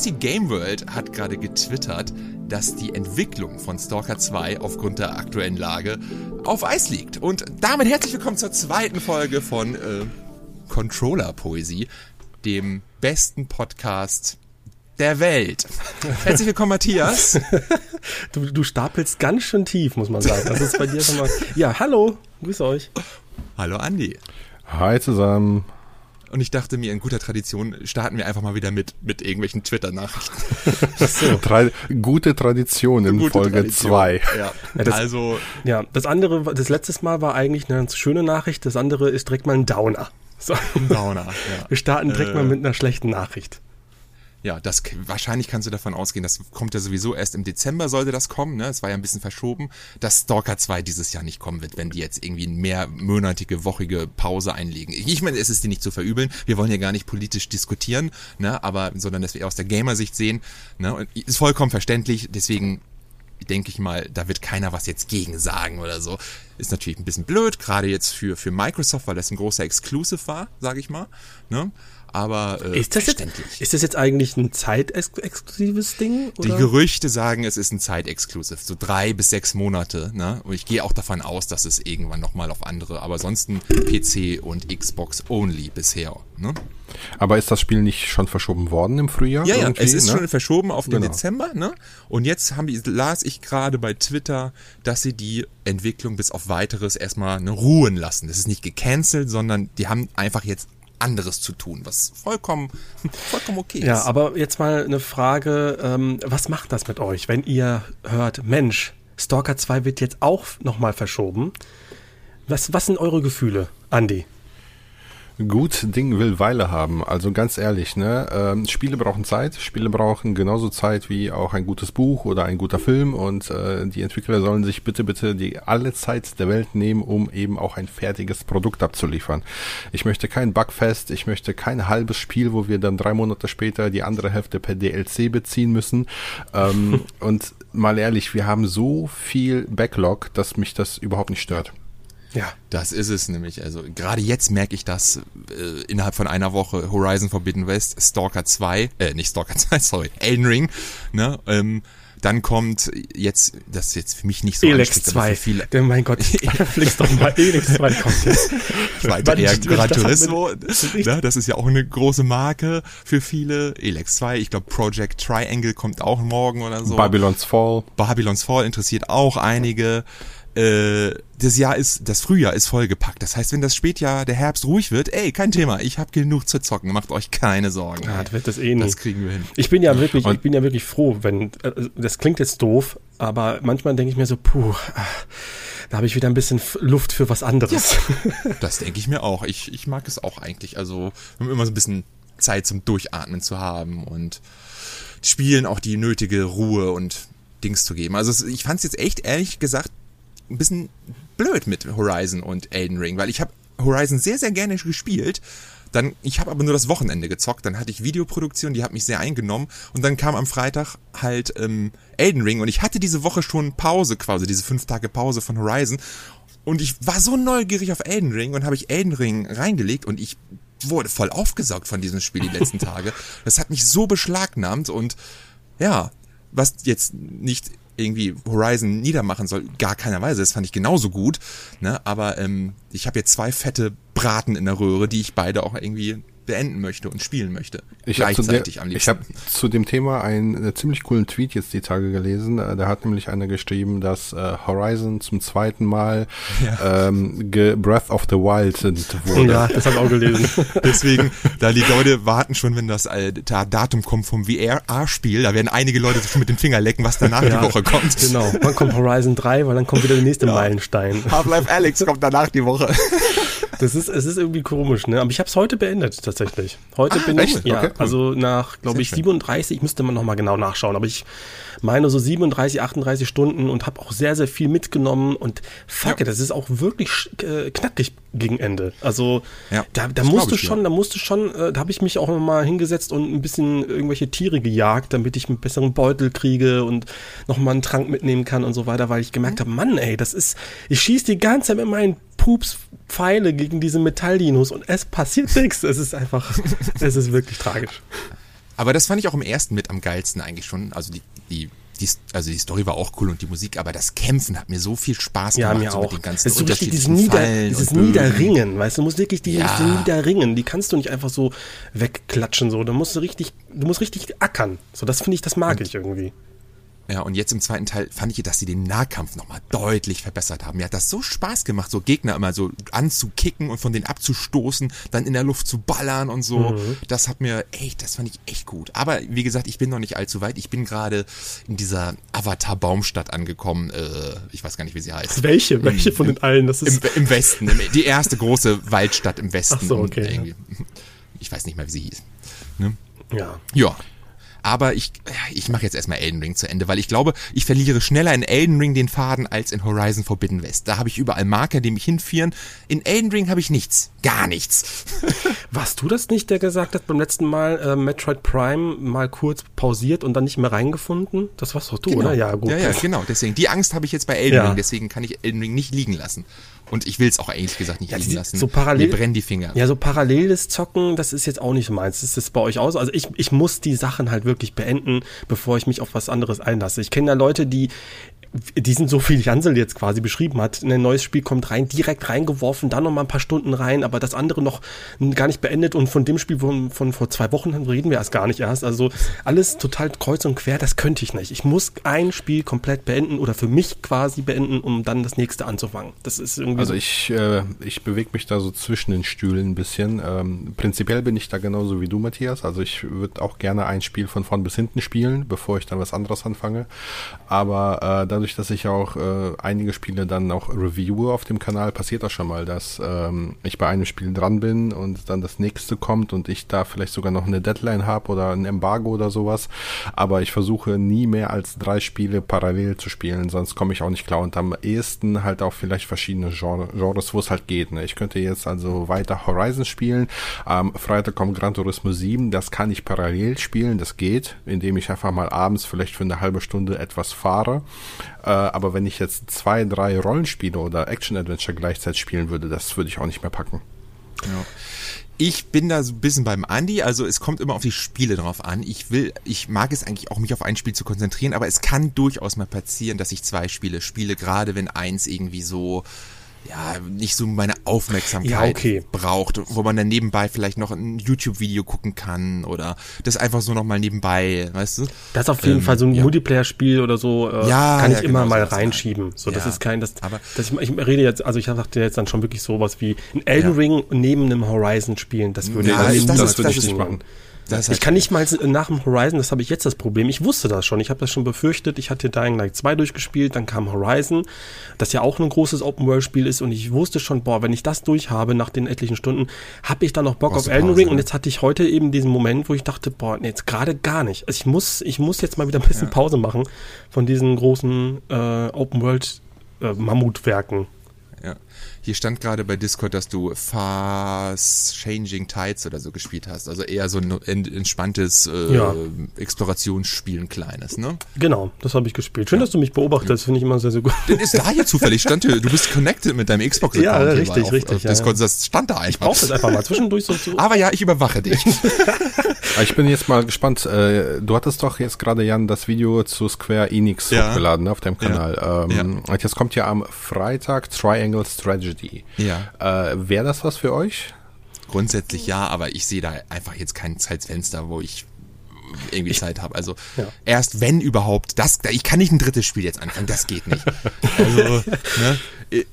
GST Game World hat gerade getwittert, dass die Entwicklung von Stalker 2 aufgrund der aktuellen Lage auf Eis liegt. Und damit herzlich willkommen zur zweiten Folge von äh, Controller Poesie, dem besten Podcast der Welt. Herzlich willkommen, Matthias. Du, du stapelst ganz schön tief, muss man sagen. Das ist bei dir schon mal. Ja, hallo, grüß euch. Hallo, Andi. Hi zusammen. Und ich dachte mir, in guter Tradition starten wir einfach mal wieder mit, mit irgendwelchen Twitter-Nachrichten. so. Tra gute Tradition in gute Folge 2. Ja. ja. das, also. Ja, das andere, das letzte Mal war eigentlich eine ganz schöne Nachricht. Das andere ist direkt mal ein Downer. So. Ein Downer, ja. Wir starten direkt äh, mal mit einer schlechten Nachricht ja, das wahrscheinlich kannst du davon ausgehen, das kommt ja sowieso erst im Dezember sollte das kommen, ne? Es war ja ein bisschen verschoben, dass Stalker 2 dieses Jahr nicht kommen wird, wenn die jetzt irgendwie eine mehrmonatige, wochige Pause einlegen. Ich meine, es ist die nicht zu verübeln. Wir wollen ja gar nicht politisch diskutieren, ne? Aber sondern dass wir aus der Gamer-Sicht sehen, ne? Und ist vollkommen verständlich. Deswegen denke ich mal, da wird keiner was jetzt gegen sagen oder so. Ist natürlich ein bisschen blöd, gerade jetzt für, für Microsoft, weil das ein großer Exclusive war, sage ich mal. Ne? Aber äh, ist das Jetzt, ist das jetzt eigentlich ein zeitexklusives Ding? Oder? Die Gerüchte sagen, es ist ein zeitexklusiv, so drei bis sechs Monate. Ne? Und ich gehe auch davon aus, dass es irgendwann nochmal auf andere, aber ansonsten PC und Xbox only bisher. Ne? Aber ist das Spiel nicht schon verschoben worden im Frühjahr? Ja, ja, es ist ne? schon verschoben auf den genau. Dezember. Ne? Und jetzt haben die, las ich gerade bei Twitter, dass sie die Entwicklung bis auf weiteres erstmal ne, ruhen lassen. Das ist nicht gecancelt, sondern die haben einfach jetzt anderes zu tun, was vollkommen, vollkommen okay ist. Ja, aber jetzt mal eine Frage, ähm, was macht das mit euch, wenn ihr hört, Mensch, Stalker 2 wird jetzt auch nochmal verschoben. Was, was sind eure Gefühle, Andy? Gut Ding will Weile haben. Also ganz ehrlich, ne? Ähm, Spiele brauchen Zeit. Spiele brauchen genauso Zeit wie auch ein gutes Buch oder ein guter Film. Und äh, die Entwickler sollen sich bitte, bitte die alle Zeit der Welt nehmen, um eben auch ein fertiges Produkt abzuliefern. Ich möchte kein Bugfest. Ich möchte kein halbes Spiel, wo wir dann drei Monate später die andere Hälfte per DLC beziehen müssen. Ähm, und mal ehrlich, wir haben so viel Backlog, dass mich das überhaupt nicht stört. Ja. Das ist es nämlich. Also gerade jetzt merke ich das äh, innerhalb von einer Woche Horizon Forbidden West, Stalker 2, äh, nicht Stalker 2, sorry, Elden Ring, ne? Ähm, dann kommt jetzt, das ist jetzt für mich nicht so Elex 2. Für viele. Denn mein Gott, fliegst doch mal, Elex 2 kommt jetzt. Ich meinte eher Gran Turismo, ne, das ist ja auch eine große Marke für viele. Elex 2, ich glaube Project Triangle kommt auch morgen oder so. Babylon's Fall. Babylon's Fall interessiert auch einige äh, das Jahr ist, das Frühjahr ist vollgepackt. Das heißt, wenn das Spätjahr, der Herbst ruhig wird, ey, kein Thema, ich habe genug zu zocken, macht euch keine Sorgen. Ja, das wird das eh nicht. Das kriegen wir hin. Ich bin ja wirklich, Und ich bin ja wirklich froh, wenn, äh, das klingt jetzt doof, aber manchmal denke ich mir so, puh, da habe ich wieder ein bisschen Luft für was anderes. Ja, das denke ich mir auch. Ich, ich mag es auch eigentlich. Also, um immer so ein bisschen Zeit zum Durchatmen zu haben und Spielen auch die nötige Ruhe und Dings zu geben. Also ich fand es jetzt echt ehrlich gesagt ein bisschen blöd mit Horizon und Elden Ring, weil ich habe Horizon sehr, sehr gerne gespielt. Dann, ich habe aber nur das Wochenende gezockt. Dann hatte ich Videoproduktion, die hat mich sehr eingenommen. Und dann kam am Freitag halt ähm, Elden Ring und ich hatte diese Woche schon Pause quasi, diese fünf Tage Pause von Horizon. Und ich war so neugierig auf Elden Ring und habe ich Elden Ring reingelegt und ich wurde voll aufgesaugt von diesem Spiel die letzten Tage. Das hat mich so beschlagnahmt und ja, was jetzt nicht irgendwie Horizon niedermachen soll, gar keiner Weise. Das fand ich genauso gut. Ne? Aber ähm, ich habe jetzt zwei fette Braten in der Röhre, die ich beide auch irgendwie beenden möchte und spielen möchte. Ich gleichzeitig der, am liebsten. Ich habe zu dem Thema einen äh, ziemlich coolen Tweet jetzt die Tage gelesen. Äh, da hat nämlich einer geschrieben, dass äh, Horizon zum zweiten Mal ja. ähm, Breath of the Wild wurde. Ja, das habe ich auch gelesen. Deswegen, da die Leute warten schon, wenn das äh, Datum kommt vom VR-Spiel, da werden einige Leute schon mit dem Finger lecken, was danach ja, die Woche kommt. Genau, wann kommt Horizon 3, weil dann kommt wieder der nächste ja. Meilenstein. Half-Life Alex kommt danach die Woche. Das ist, es ist irgendwie komisch, ne? Aber ich habe es heute beendet tatsächlich. Heute ah, bin echt? ich, ja, okay, cool. also nach, glaube ich, 37, müsste man nochmal genau nachschauen, aber ich meine so 37, 38 Stunden und habe auch sehr, sehr viel mitgenommen und fuck ja. it, das ist auch wirklich äh, knackig gegen Ende. Also ja, da, da musst du schon, ja. da musst du schon, äh, da habe ich mich auch mal hingesetzt und ein bisschen irgendwelche Tiere gejagt, damit ich einen besseren Beutel kriege und nochmal einen Trank mitnehmen kann und so weiter, weil ich gemerkt mhm. habe, Mann, ey, das ist, ich schieße die ganze Zeit mit meinen Pups Pfeile gegen diese Metalldinos und es passiert nichts. Es ist einfach, es ist wirklich tragisch. Aber das fand ich auch im ersten mit am geilsten eigentlich schon. Also die, die die, also die Story war auch cool und die Musik, aber das Kämpfen hat mir so viel Spaß gemacht. Ja, mir so auch. Mit den ganzen es ist so richtig dieses, Nieder, dieses Niederringen, weißt du, du musst wirklich dieses ja. Niederringen, die kannst du nicht einfach so wegklatschen, so. Du musst richtig, du musst richtig ackern. So, das finde ich, das mag und, ich irgendwie. Ja, und jetzt im zweiten Teil fand ich, dass sie den Nahkampf nochmal deutlich verbessert haben. Mir hat das so Spaß gemacht, so Gegner immer so anzukicken und von denen abzustoßen, dann in der Luft zu ballern und so. Mhm. Das hat mir echt, das fand ich echt gut. Aber wie gesagt, ich bin noch nicht allzu weit. Ich bin gerade in dieser Avatar-Baumstadt angekommen. Äh, ich weiß gar nicht, wie sie heißt. Welche? Welche Im, von den allen? Das ist im, Im, Westen. Im, die erste große Waldstadt im Westen. Ach so, okay. Ich weiß nicht mehr, wie sie hieß. Ne? Ja. Ja, aber ich, ich mache jetzt erstmal Elden Ring zu Ende, weil ich glaube, ich verliere schneller in Elden Ring den Faden als in Horizon Forbidden West. Da habe ich überall Marker, die mich hinführen. In Elden Ring habe ich nichts. Gar nichts. Warst du das nicht, der gesagt hat beim letzten Mal äh, Metroid Prime mal kurz pausiert und dann nicht mehr reingefunden? Das warst doch du, genau. oder? Ja, gut. Ja, ja, genau. Deswegen, die Angst habe ich jetzt bei Elden ja. Ring, deswegen kann ich Elden Ring nicht liegen lassen. Und ich will es auch ehrlich gesagt nicht ja, liegen lassen. So parallel, Mir brennen die Finger. Ja, so paralleles Zocken, das ist jetzt auch nicht meins. Das ist bei euch aus. Also ich, ich muss die Sachen halt wirklich beenden, bevor ich mich auf was anderes einlasse. Ich kenne ja Leute, die die sind so viel Jansel jetzt quasi beschrieben hat. Ein neues Spiel kommt rein, direkt reingeworfen, dann noch mal ein paar Stunden rein, aber das andere noch gar nicht beendet und von dem Spiel von, von vor zwei Wochen reden wir erst gar nicht erst. Also alles total kreuz und quer, das könnte ich nicht. Ich muss ein Spiel komplett beenden oder für mich quasi beenden, um dann das nächste anzufangen. Das ist irgendwie. Also ich, äh, ich bewege mich da so zwischen den Stühlen ein bisschen. Ähm, prinzipiell bin ich da genauso wie du, Matthias. Also ich würde auch gerne ein Spiel von vorn bis hinten spielen, bevor ich dann was anderes anfange. Aber äh, dann dadurch, dass ich auch äh, einige Spiele dann auch reviewe auf dem Kanal, passiert das schon mal, dass ähm, ich bei einem Spiel dran bin und dann das nächste kommt und ich da vielleicht sogar noch eine Deadline habe oder ein Embargo oder sowas. Aber ich versuche nie mehr als drei Spiele parallel zu spielen, sonst komme ich auch nicht klar. Und am ehesten halt auch vielleicht verschiedene Genre, Genres, wo es halt geht. Ne? Ich könnte jetzt also weiter Horizon spielen. Am Freitag kommt Gran Turismo 7. Das kann ich parallel spielen. Das geht, indem ich einfach mal abends vielleicht für eine halbe Stunde etwas fahre. Äh, aber wenn ich jetzt zwei, drei Rollenspiele oder Action-Adventure gleichzeitig spielen würde, das würde ich auch nicht mehr packen. Ja. Ich bin da so ein bisschen beim Andy, also es kommt immer auf die Spiele drauf an. Ich will, ich mag es eigentlich auch, mich auf ein Spiel zu konzentrieren, aber es kann durchaus mal passieren, dass ich zwei Spiele spiele, gerade wenn eins irgendwie so ja, nicht so meine Aufmerksamkeit ja, okay. braucht, wo man dann nebenbei vielleicht noch ein YouTube-Video gucken kann oder das einfach so nochmal nebenbei, weißt du? Das ist auf jeden ähm, Fall so ein ja. Multiplayer-Spiel oder so, äh, ja, kann ich ja, immer genau, mal reinschieben. So, das ist kein, das, aber das, ich, ich rede jetzt, also ich dachte jetzt dann schon wirklich sowas wie ein Elden Ring neben einem Horizon spielen, das würde ja, ich das, das, das, das nicht machen. Das ich kann nicht mal nach dem Horizon, das habe ich jetzt das Problem. Ich wusste das schon, ich habe das schon befürchtet. Ich hatte Dying Light 2 durchgespielt, dann kam Horizon, das ja auch ein großes Open-World-Spiel ist und ich wusste schon, boah, wenn ich das durch habe nach den etlichen Stunden, habe ich dann noch Bock auf Elden Ring und jetzt hatte ich heute eben diesen Moment, wo ich dachte, boah, nee, jetzt gerade gar nicht. Also ich muss, ich muss jetzt mal wieder ein bisschen ja. Pause machen von diesen großen äh, Open-World-Mammutwerken. Äh, hier stand gerade bei Discord, dass du Fast Changing Tides oder so gespielt hast. Also eher so ein entspanntes äh, ja. Explorationsspiel, ein kleines, ne? Genau, das habe ich gespielt. Schön, ja. dass du mich beobachtest, finde ich immer sehr, sehr gut. Das ist da hier zufällig, stand hier, du bist connected mit deinem Xbox-Account. Ja, richtig, auf, richtig. Auf Discord, ja. das stand da einfach. Ich brauche das einfach mal zwischendurch so zu. Aber ja, ich überwache dich. ich bin jetzt mal gespannt. Äh, du hattest doch jetzt gerade, Jan, das Video zu Square Enix ja. hochgeladen ne, auf deinem Kanal. Ähm, jetzt kommt ja am Freitag Triangle Strategy Tragedy. Ja. Äh, Wäre das was für euch? Grundsätzlich ja, aber ich sehe da einfach jetzt kein Zeitfenster, wo ich irgendwie ich, Zeit habe. Also ja. erst wenn überhaupt, das, ich kann nicht ein drittes Spiel jetzt anfangen, das geht nicht. Also, ne,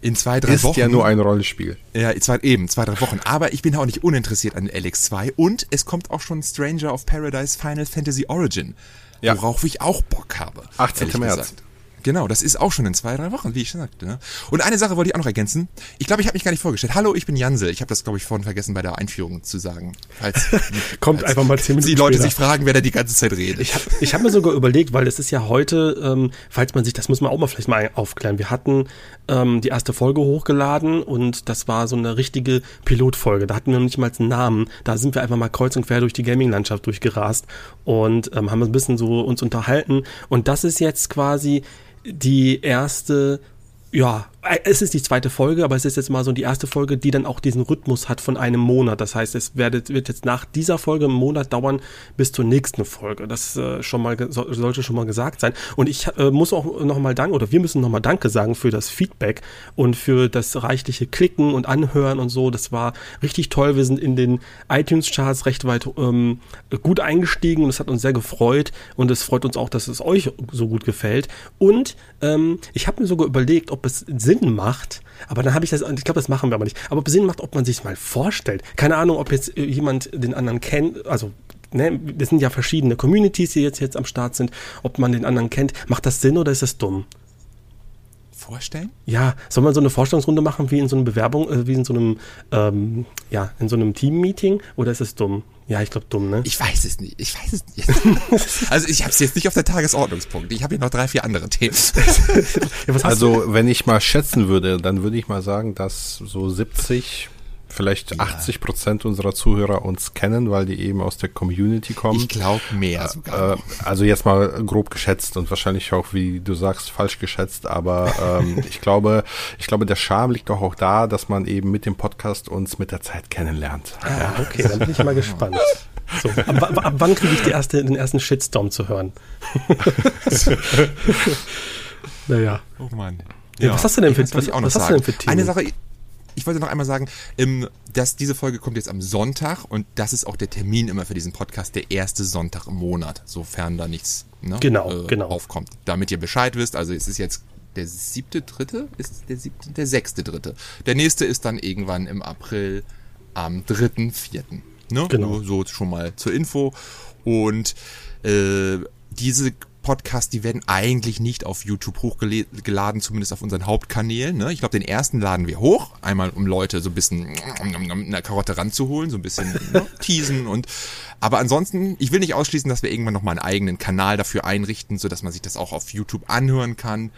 in zwei, drei ist Wochen. Ist ja nur ein Rollenspiel. Ja, zwei, eben, zwei, drei Wochen. Aber ich bin auch nicht uninteressiert an LX2 und es kommt auch schon Stranger of Paradise Final Fantasy Origin, ja. worauf ich auch Bock habe. 18. März. Gesagt. Genau, das ist auch schon in zwei, drei Wochen, wie ich schon sagte. Ne? Und eine Sache wollte ich auch noch ergänzen. Ich glaube, ich habe mich gar nicht vorgestellt. Hallo, ich bin Jansel. Ich habe das, glaube ich, vorhin vergessen bei der Einführung zu sagen. Falls, Kommt falls einfach mal zehn Minuten Die Leute später. sich fragen, wer da die ganze Zeit redet. Ich habe ich hab mir sogar überlegt, weil es ist ja heute, ähm, falls man sich, das muss man auch mal vielleicht mal aufklären. Wir hatten ähm, die erste Folge hochgeladen und das war so eine richtige Pilotfolge. Da hatten wir noch nicht mal einen Namen. Da sind wir einfach mal kreuz und quer durch die Gaming-Landschaft durchgerast und ähm, haben ein bisschen so uns unterhalten. Und das ist jetzt quasi die erste ja, äh, es ist die zweite Folge, aber es ist jetzt mal so die erste Folge, die dann auch diesen Rhythmus hat von einem Monat. Das heißt, es wird, wird jetzt nach dieser Folge einen Monat dauern bis zur nächsten Folge. Das äh, schon mal so, sollte schon mal gesagt sein. Und ich äh, muss auch nochmal danken, oder wir müssen nochmal Danke sagen für das Feedback und für das reichliche Klicken und Anhören und so. Das war richtig toll. Wir sind in den iTunes-Charts recht weit ähm, gut eingestiegen und es hat uns sehr gefreut. Und es freut uns auch, dass es euch so gut gefällt. Und ähm, ich habe mir sogar überlegt, ob es Sinn macht, aber dann habe ich das, ich glaube, das machen wir aber nicht, aber ob es Sinn macht, ob man sich mal vorstellt. Keine Ahnung, ob jetzt jemand den anderen kennt, also ne, das sind ja verschiedene Communities, die jetzt, jetzt am Start sind, ob man den anderen kennt. Macht das Sinn oder ist das dumm? Vorstellen? Ja, soll man so eine Vorstellungsrunde machen wie in so einer Bewerbung, äh, wie in so einem, ähm, ja, in so einem Team-Meeting oder ist es dumm? Ja, ich glaube dumm, ne? Ich weiß es nicht. Ich weiß es nicht. also ich habe es jetzt nicht auf der Tagesordnungspunkt. Ich habe hier noch drei, vier andere Themen. ja, also wenn ich mal schätzen würde, dann würde ich mal sagen, dass so 70 vielleicht ja. 80 Prozent unserer Zuhörer uns kennen, weil die eben aus der Community kommen. Ich glaube mehr äh, sogar. Äh, also jetzt mal grob geschätzt und wahrscheinlich auch, wie du sagst, falsch geschätzt, aber ähm, ich glaube, ich glaube, der Charme liegt doch auch da, dass man eben mit dem Podcast uns mit der Zeit kennenlernt. Ah, ja, okay, dann bin ich mal gespannt. So, ab, ab wann kriege ich die erste, den ersten Shitstorm zu hören? naja. Oh Mann. Ja, was hast du denn für, was, was hast du denn für Themen? Eine Sache, ich wollte noch einmal sagen, ähm, dass diese Folge kommt jetzt am Sonntag und das ist auch der Termin immer für diesen Podcast, der erste Sonntag im Monat, sofern da nichts ne, genau, äh, genau. aufkommt. Damit ihr Bescheid wisst, also es ist jetzt der siebte, dritte, ist der siebte, der sechste, dritte. Der nächste ist dann irgendwann im April am dritten, vierten. Ne? Genau. So schon mal zur Info. Und äh, diese Podcasts, die werden eigentlich nicht auf YouTube hochgeladen, zumindest auf unseren Hauptkanälen. Ne? Ich glaube, den ersten laden wir hoch, einmal um Leute so ein bisschen eine Karotte ranzuholen, so ein bisschen ne, teasen und aber ansonsten, ich will nicht ausschließen, dass wir irgendwann nochmal einen eigenen Kanal dafür einrichten, so dass man sich das auch auf YouTube anhören kann.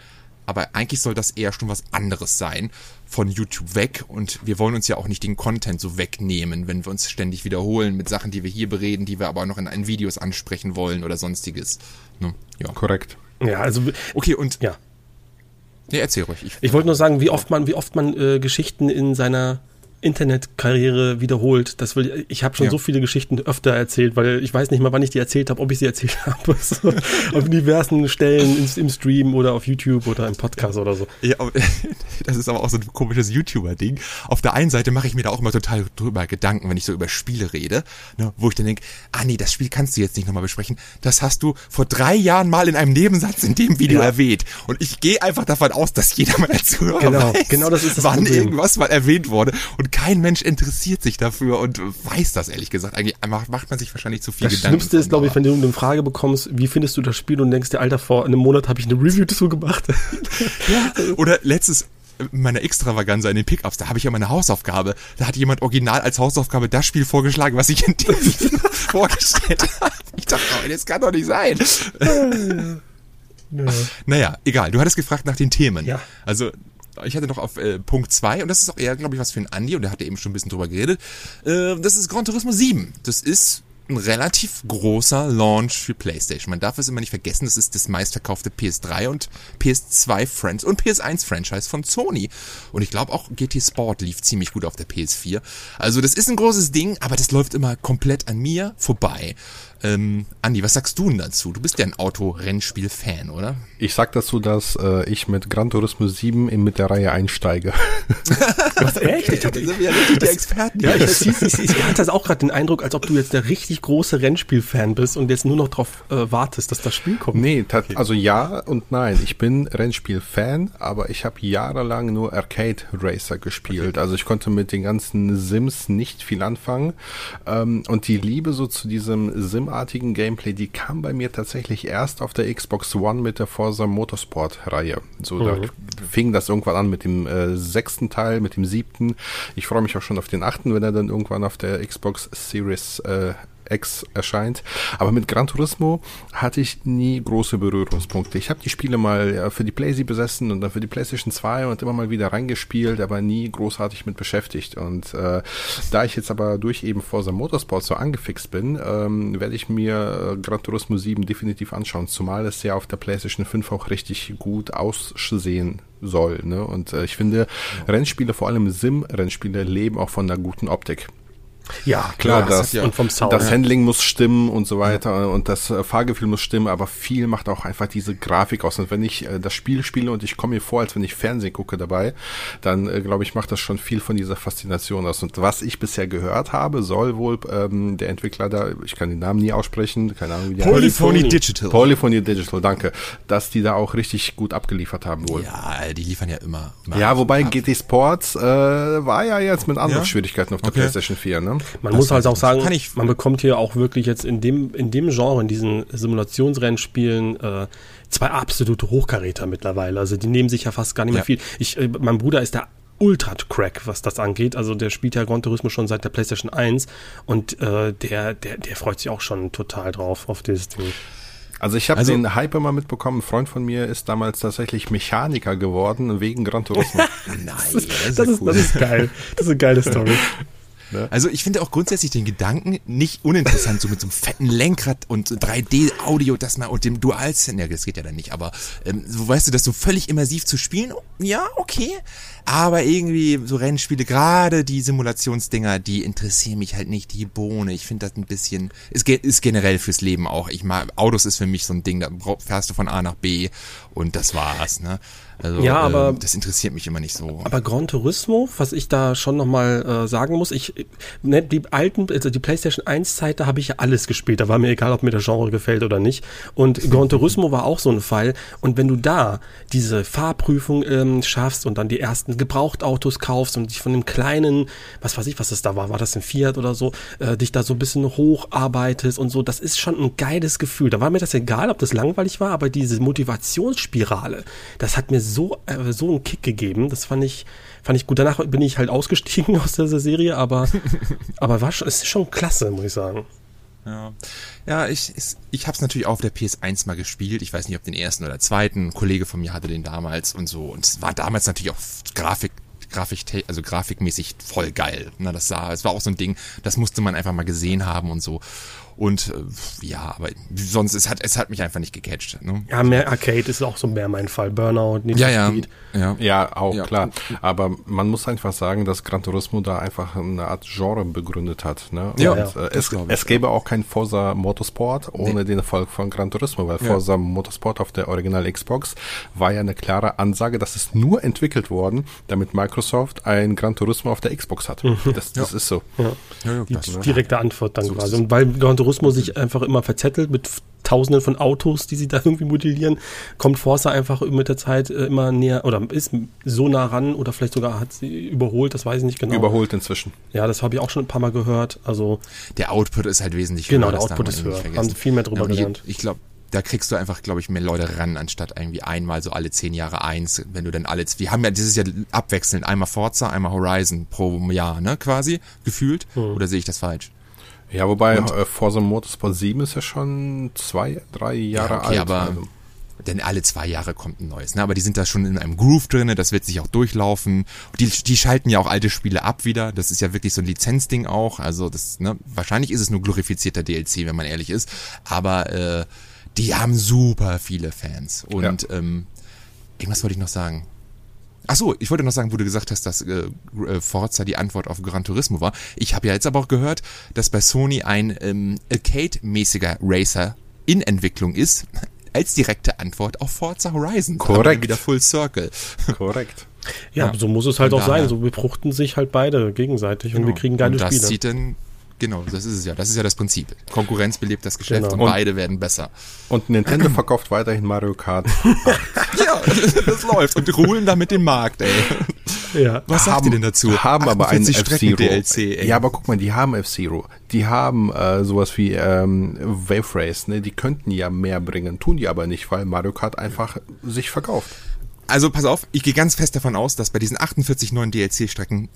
Aber eigentlich soll das eher schon was anderes sein von YouTube weg und wir wollen uns ja auch nicht den Content so wegnehmen, wenn wir uns ständig wiederholen mit Sachen, die wir hier bereden, die wir aber auch noch in einen Videos ansprechen wollen oder sonstiges. Ne? Ja. Korrekt. Ja, also okay und ja. Nee, erzähl ruhig. Ich, ich wollte nur sagen, wie oft man, wie oft man äh, Geschichten in seiner Internetkarriere wiederholt. Das will, ich habe schon ja. so viele Geschichten öfter erzählt, weil ich weiß nicht mal, wann ich die erzählt habe, ob ich sie erzählt habe. So, auf diversen Stellen im, im, Stream oder auf YouTube oder im Podcast oder so. Ja, das ist aber auch so ein komisches YouTuber-Ding. Auf der einen Seite mache ich mir da auch immer total drüber Gedanken, wenn ich so über Spiele rede, ne, wo ich dann denke, ah nee, das Spiel kannst du jetzt nicht nochmal besprechen. Das hast du vor drei Jahren mal in einem Nebensatz in dem Video ja. erwähnt. Und ich gehe einfach davon aus, dass jeder mal Zuhörer genau, weiß, genau das ist das wann Problem. irgendwas mal erwähnt wurde. Und kein Mensch interessiert sich dafür und weiß das ehrlich gesagt. Eigentlich macht man sich wahrscheinlich zu viel das Gedanken. Das Schlimmste ist, glaube ich, wenn du eine Frage bekommst, wie findest du das Spiel und denkst dir, Alter, vor einem Monat habe ich eine Review dazu gemacht. ja. Oder letztes, meiner Extravaganza in den Pickups, da habe ich ja meine Hausaufgabe. Da hat jemand original als Hausaufgabe das Spiel vorgeschlagen, was ich in dem vorgestellt habe. Ich dachte, oh, das kann doch nicht sein. Ja. Naja, egal. Du hattest gefragt nach den Themen. Ja. Also ich hatte noch auf äh, Punkt 2 und das ist auch eher, glaube ich, was für einen Andi und der hatte eben schon ein bisschen drüber geredet. Äh, das ist Gran Turismo 7. Das ist ein relativ großer Launch für PlayStation. Man darf es immer nicht vergessen, das ist das meistverkaufte PS3 und PS2 Friends und PS1 Franchise von Sony. Und ich glaube auch GT Sport lief ziemlich gut auf der PS4. Also das ist ein großes Ding, aber das läuft immer komplett an mir vorbei. Ähm, Andi, was sagst du denn dazu? Du bist ja ein Autorennspiel-Fan, oder? Ich sag dazu, dass äh, ich mit Gran Turismo 7 in, mit der Reihe einsteige. was, echt? Ich dachte, sind ja richtig die Experten. Ja, ich, ich, ich, ich hatte das auch gerade den Eindruck, als ob du jetzt der richtig große Rennspiel-Fan bist und jetzt nur noch darauf äh, wartest, dass das Spiel kommt. Nee, okay. also ja und nein. Ich bin Rennspiel-Fan, aber ich habe jahrelang nur Arcade-Racer gespielt. Okay. Also ich konnte mit den ganzen Sims nicht viel anfangen. Ähm, und die Liebe so zu diesem Sim filmartigen Gameplay, die kam bei mir tatsächlich erst auf der Xbox One mit der Forza Motorsport-Reihe. So, mhm. da fing das irgendwann an mit dem äh, sechsten Teil, mit dem siebten. Ich freue mich auch schon auf den achten, wenn er dann irgendwann auf der Xbox Series äh, X erscheint. Aber mit Gran Turismo hatte ich nie große Berührungspunkte. Ich habe die Spiele mal ja, für die PlayStation besessen und dann für die PlayStation 2 und immer mal wieder reingespielt, aber nie großartig mit beschäftigt. Und äh, da ich jetzt aber durch eben Forza Motorsport so angefixt bin, ähm, werde ich mir äh, Gran Turismo 7 definitiv anschauen, zumal es ja auf der PlayStation 5 auch richtig gut aussehen soll. Ne? Und äh, ich finde, Rennspiele, vor allem Sim-Rennspiele, leben auch von einer guten Optik. Ja, klar, das, das, ja, und vom Sound, das Handling muss stimmen und so weiter ja. und das äh, Fahrgefühl muss stimmen, aber viel macht auch einfach diese Grafik aus. Und wenn ich äh, das Spiel spiele und ich komme mir vor, als wenn ich Fernsehen gucke dabei, dann äh, glaube ich, macht das schon viel von dieser Faszination aus. Und was ich bisher gehört habe, soll wohl ähm, der Entwickler da, ich kann den Namen nie aussprechen, keine Ahnung, wie die Polyphony Digital. Polyphony Digital, danke, dass die da auch richtig gut abgeliefert haben wohl. Ja, die liefern ja immer. immer ja, wobei ab. GT Sports äh, war ja jetzt mit anderen ja? Schwierigkeiten auf der okay. PlayStation 4, ne? Man das muss halt auch sagen, man bekommt hier auch wirklich jetzt in dem, in dem Genre, in diesen Simulationsrennspielen, äh, zwei absolute Hochkaräter mittlerweile. Also die nehmen sich ja fast gar nicht mehr ja. viel. Ich, äh, mein Bruder ist der Ultra-Crack, was das angeht. Also der spielt ja Gran Turismo schon seit der PlayStation 1 und äh, der, der, der freut sich auch schon total drauf auf dieses Ding. Also ich habe also, den Hype immer mitbekommen. Ein Freund von mir ist damals tatsächlich Mechaniker geworden wegen Gran Turismo. Nein, das, ist, das, ist, ist, das ist geil. Das ist eine geile Story. Ne? Also ich finde auch grundsätzlich den Gedanken nicht uninteressant, so mit so einem fetten Lenkrad und 3D-Audio, das mal und dem Dual-Sender, das geht ja dann nicht, aber ähm, so weißt du, das so völlig immersiv zu spielen, ja, okay. Aber irgendwie so Rennspiele, gerade die Simulationsdinger, die interessieren mich halt nicht, die Bohne. Ich finde das ein bisschen, ist, ist generell fürs Leben auch. Ich mag, Autos ist für mich so ein Ding, da fährst du von A nach B und das war's, ne? Also, ja, aber äh, das interessiert mich immer nicht so. Aber Gran Turismo, was ich da schon nochmal äh, sagen muss, ich ne, die alten, also die PlayStation 1 Zeit, da habe ich ja alles gespielt. Da war mir egal, ob mir das Genre gefällt oder nicht. Und Gran Turismo war auch so ein Fall. Und wenn du da diese Fahrprüfung ähm, schaffst und dann die ersten Gebrauchtautos kaufst und dich von dem kleinen, was weiß ich, was das da war, war das ein Fiat oder so, äh, dich da so ein bisschen hocharbeitest und so, das ist schon ein geiles Gefühl. Da war mir das egal, ob das langweilig war, aber diese Motivationsspirale, das hat mir so, äh, so einen Kick gegeben. Das fand ich, fand ich gut. Danach bin ich halt ausgestiegen aus dieser Serie, aber, aber war schon, es ist schon klasse, muss ich sagen. Ja, ja ich, ich, ich habe es natürlich auch auf der PS1 mal gespielt. Ich weiß nicht, ob den ersten oder zweiten. Ein Kollege von mir hatte den damals und so. Und es war damals natürlich auch Grafik Grafik, also grafikmäßig voll geil. Na, das sah, es war auch so ein Ding, das musste man einfach mal gesehen haben und so. Und äh, ja, aber sonst, es hat, es hat mich einfach nicht gecatcht. Ne? Ja, mehr Arcade ist auch so mehr mein Fall. Burnout, Need ja, ja, ja, ja, auch ja. klar. Aber man muss einfach sagen, dass Gran Turismo da einfach eine Art Genre begründet hat. Ne? Und, ja, ja äh, es, es gäbe auch kein Forza Motorsport ohne nee. den Erfolg von Gran Turismo, weil Forza Motorsport auf der Original Xbox war ja eine klare Ansage, dass es nur entwickelt worden, damit Microsoft ein Gran Turismo auf der Xbox hat. Mhm. Das, das ist so. Ja. Die das, direkte Antwort dann so quasi. Und weil Gran Turismo Turismo sich einfach immer verzettelt mit Tausenden von Autos, die sie da irgendwie modellieren, kommt Forza einfach mit der Zeit äh, immer näher oder ist so nah ran oder vielleicht sogar hat sie überholt, das weiß ich nicht genau. Überholt inzwischen. Ja, das habe ich auch schon ein paar Mal gehört. Also der Output ist halt wesentlich höher. Genau, der Output ist höher. Haben sie viel mehr drüber ja, gelernt. Ich glaube, da kriegst du einfach, glaube ich, mehr Leute ran, anstatt irgendwie einmal so alle zehn Jahre eins, wenn du dann alle, wir haben ja dieses Jahr abwechselnd einmal Forza, einmal Horizon pro Jahr, ne, quasi, gefühlt, hm. oder sehe ich das falsch? Ja, wobei und, äh, Forza Motorsport 7 ist ja schon zwei, drei Jahre ja, okay, alt. Aber also. denn alle zwei Jahre kommt ein neues. Ne? Aber die sind da schon in einem Groove drinne, das wird sich auch durchlaufen. Die, die schalten ja auch alte Spiele ab wieder. Das ist ja wirklich so ein Lizenzding auch. Also das, ne, wahrscheinlich ist es nur glorifizierter DLC, wenn man ehrlich ist. Aber äh, die haben super viele Fans. Und ja. ähm, irgendwas wollte ich noch sagen. Ach so, ich wollte noch sagen, wo du gesagt hast, dass äh, äh, Forza die Antwort auf Gran Turismo war. Ich habe ja jetzt aber auch gehört, dass bei Sony ein ähm, Arcade-mäßiger Racer in Entwicklung ist, als direkte Antwort auf Forza Horizon. Korrekt. Wieder Full Circle. Korrekt. Ja, ja, so muss es halt auch sein. So befruchten sich halt beide gegenseitig genau. und wir kriegen geile und das Spiele. Das sieht dann Genau, das ist es ja. Das ist ja das Prinzip. Konkurrenz belebt das Geschäft genau. und, und, beide werden besser. Und Nintendo verkauft weiterhin Mario Kart. ja, das läuft. Und ruhen damit den Markt, ey. Ja. Was sagt haben, ihr denn dazu? Haben aber einen F-Zero. DLC, Ja, aber guck mal, die haben F-Zero. Die haben äh, sowas wie ähm, Wave Race, ne? Die könnten ja mehr bringen, tun die aber nicht, weil Mario Kart einfach sich verkauft. Also pass auf, ich gehe ganz fest davon aus, dass bei diesen 48 neuen DLC-Strecken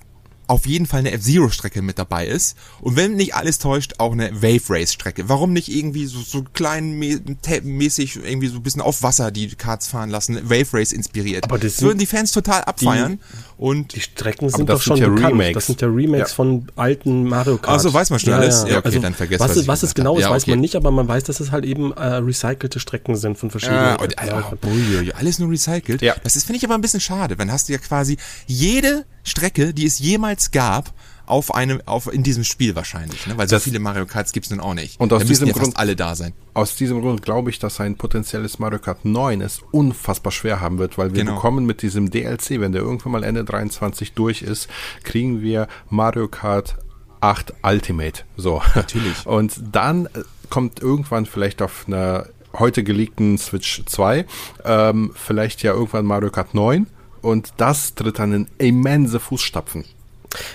auf jeden Fall eine F-Zero-Strecke mit dabei ist. Und wenn nicht alles täuscht, auch eine Wave Race-Strecke. Warum nicht irgendwie so, so klein mäßig irgendwie so ein bisschen auf Wasser die Karts fahren lassen, Wave Race inspiriert. Aber das würden die Fans total abfeiern. Die, und die Strecken sind doch schon ja bekannt. Remakes. Das sind ja Remakes ja. von alten Mario Kart. Also weiß man schon ja, alles. Ja, okay, also, dann vergesst was, was, was es genau ist, weiß okay. man nicht, aber man weiß, dass es halt eben äh, recycelte Strecken sind von verschiedenen. Ja, und, äh, oh, alles nur recycelt. Ja. Das ist finde ich aber ein bisschen schade. Dann hast du ja quasi jede Strecke, die es jemals gab, auf einem, auf, in diesem Spiel wahrscheinlich, ne? weil so das, viele Mario Karts gibt's nun auch nicht. Und aus da diesem ja Grund alle da sein. Aus diesem Grund glaube ich, dass ein potenzielles Mario Kart 9 es unfassbar schwer haben wird, weil wir genau. bekommen mit diesem DLC, wenn der irgendwann mal Ende 23 durch ist, kriegen wir Mario Kart 8 Ultimate. So. Natürlich. Und dann äh, kommt irgendwann vielleicht auf einer heute geleakten Switch 2, ähm, vielleicht ja irgendwann Mario Kart 9 und das tritt dann in immense Fußstapfen.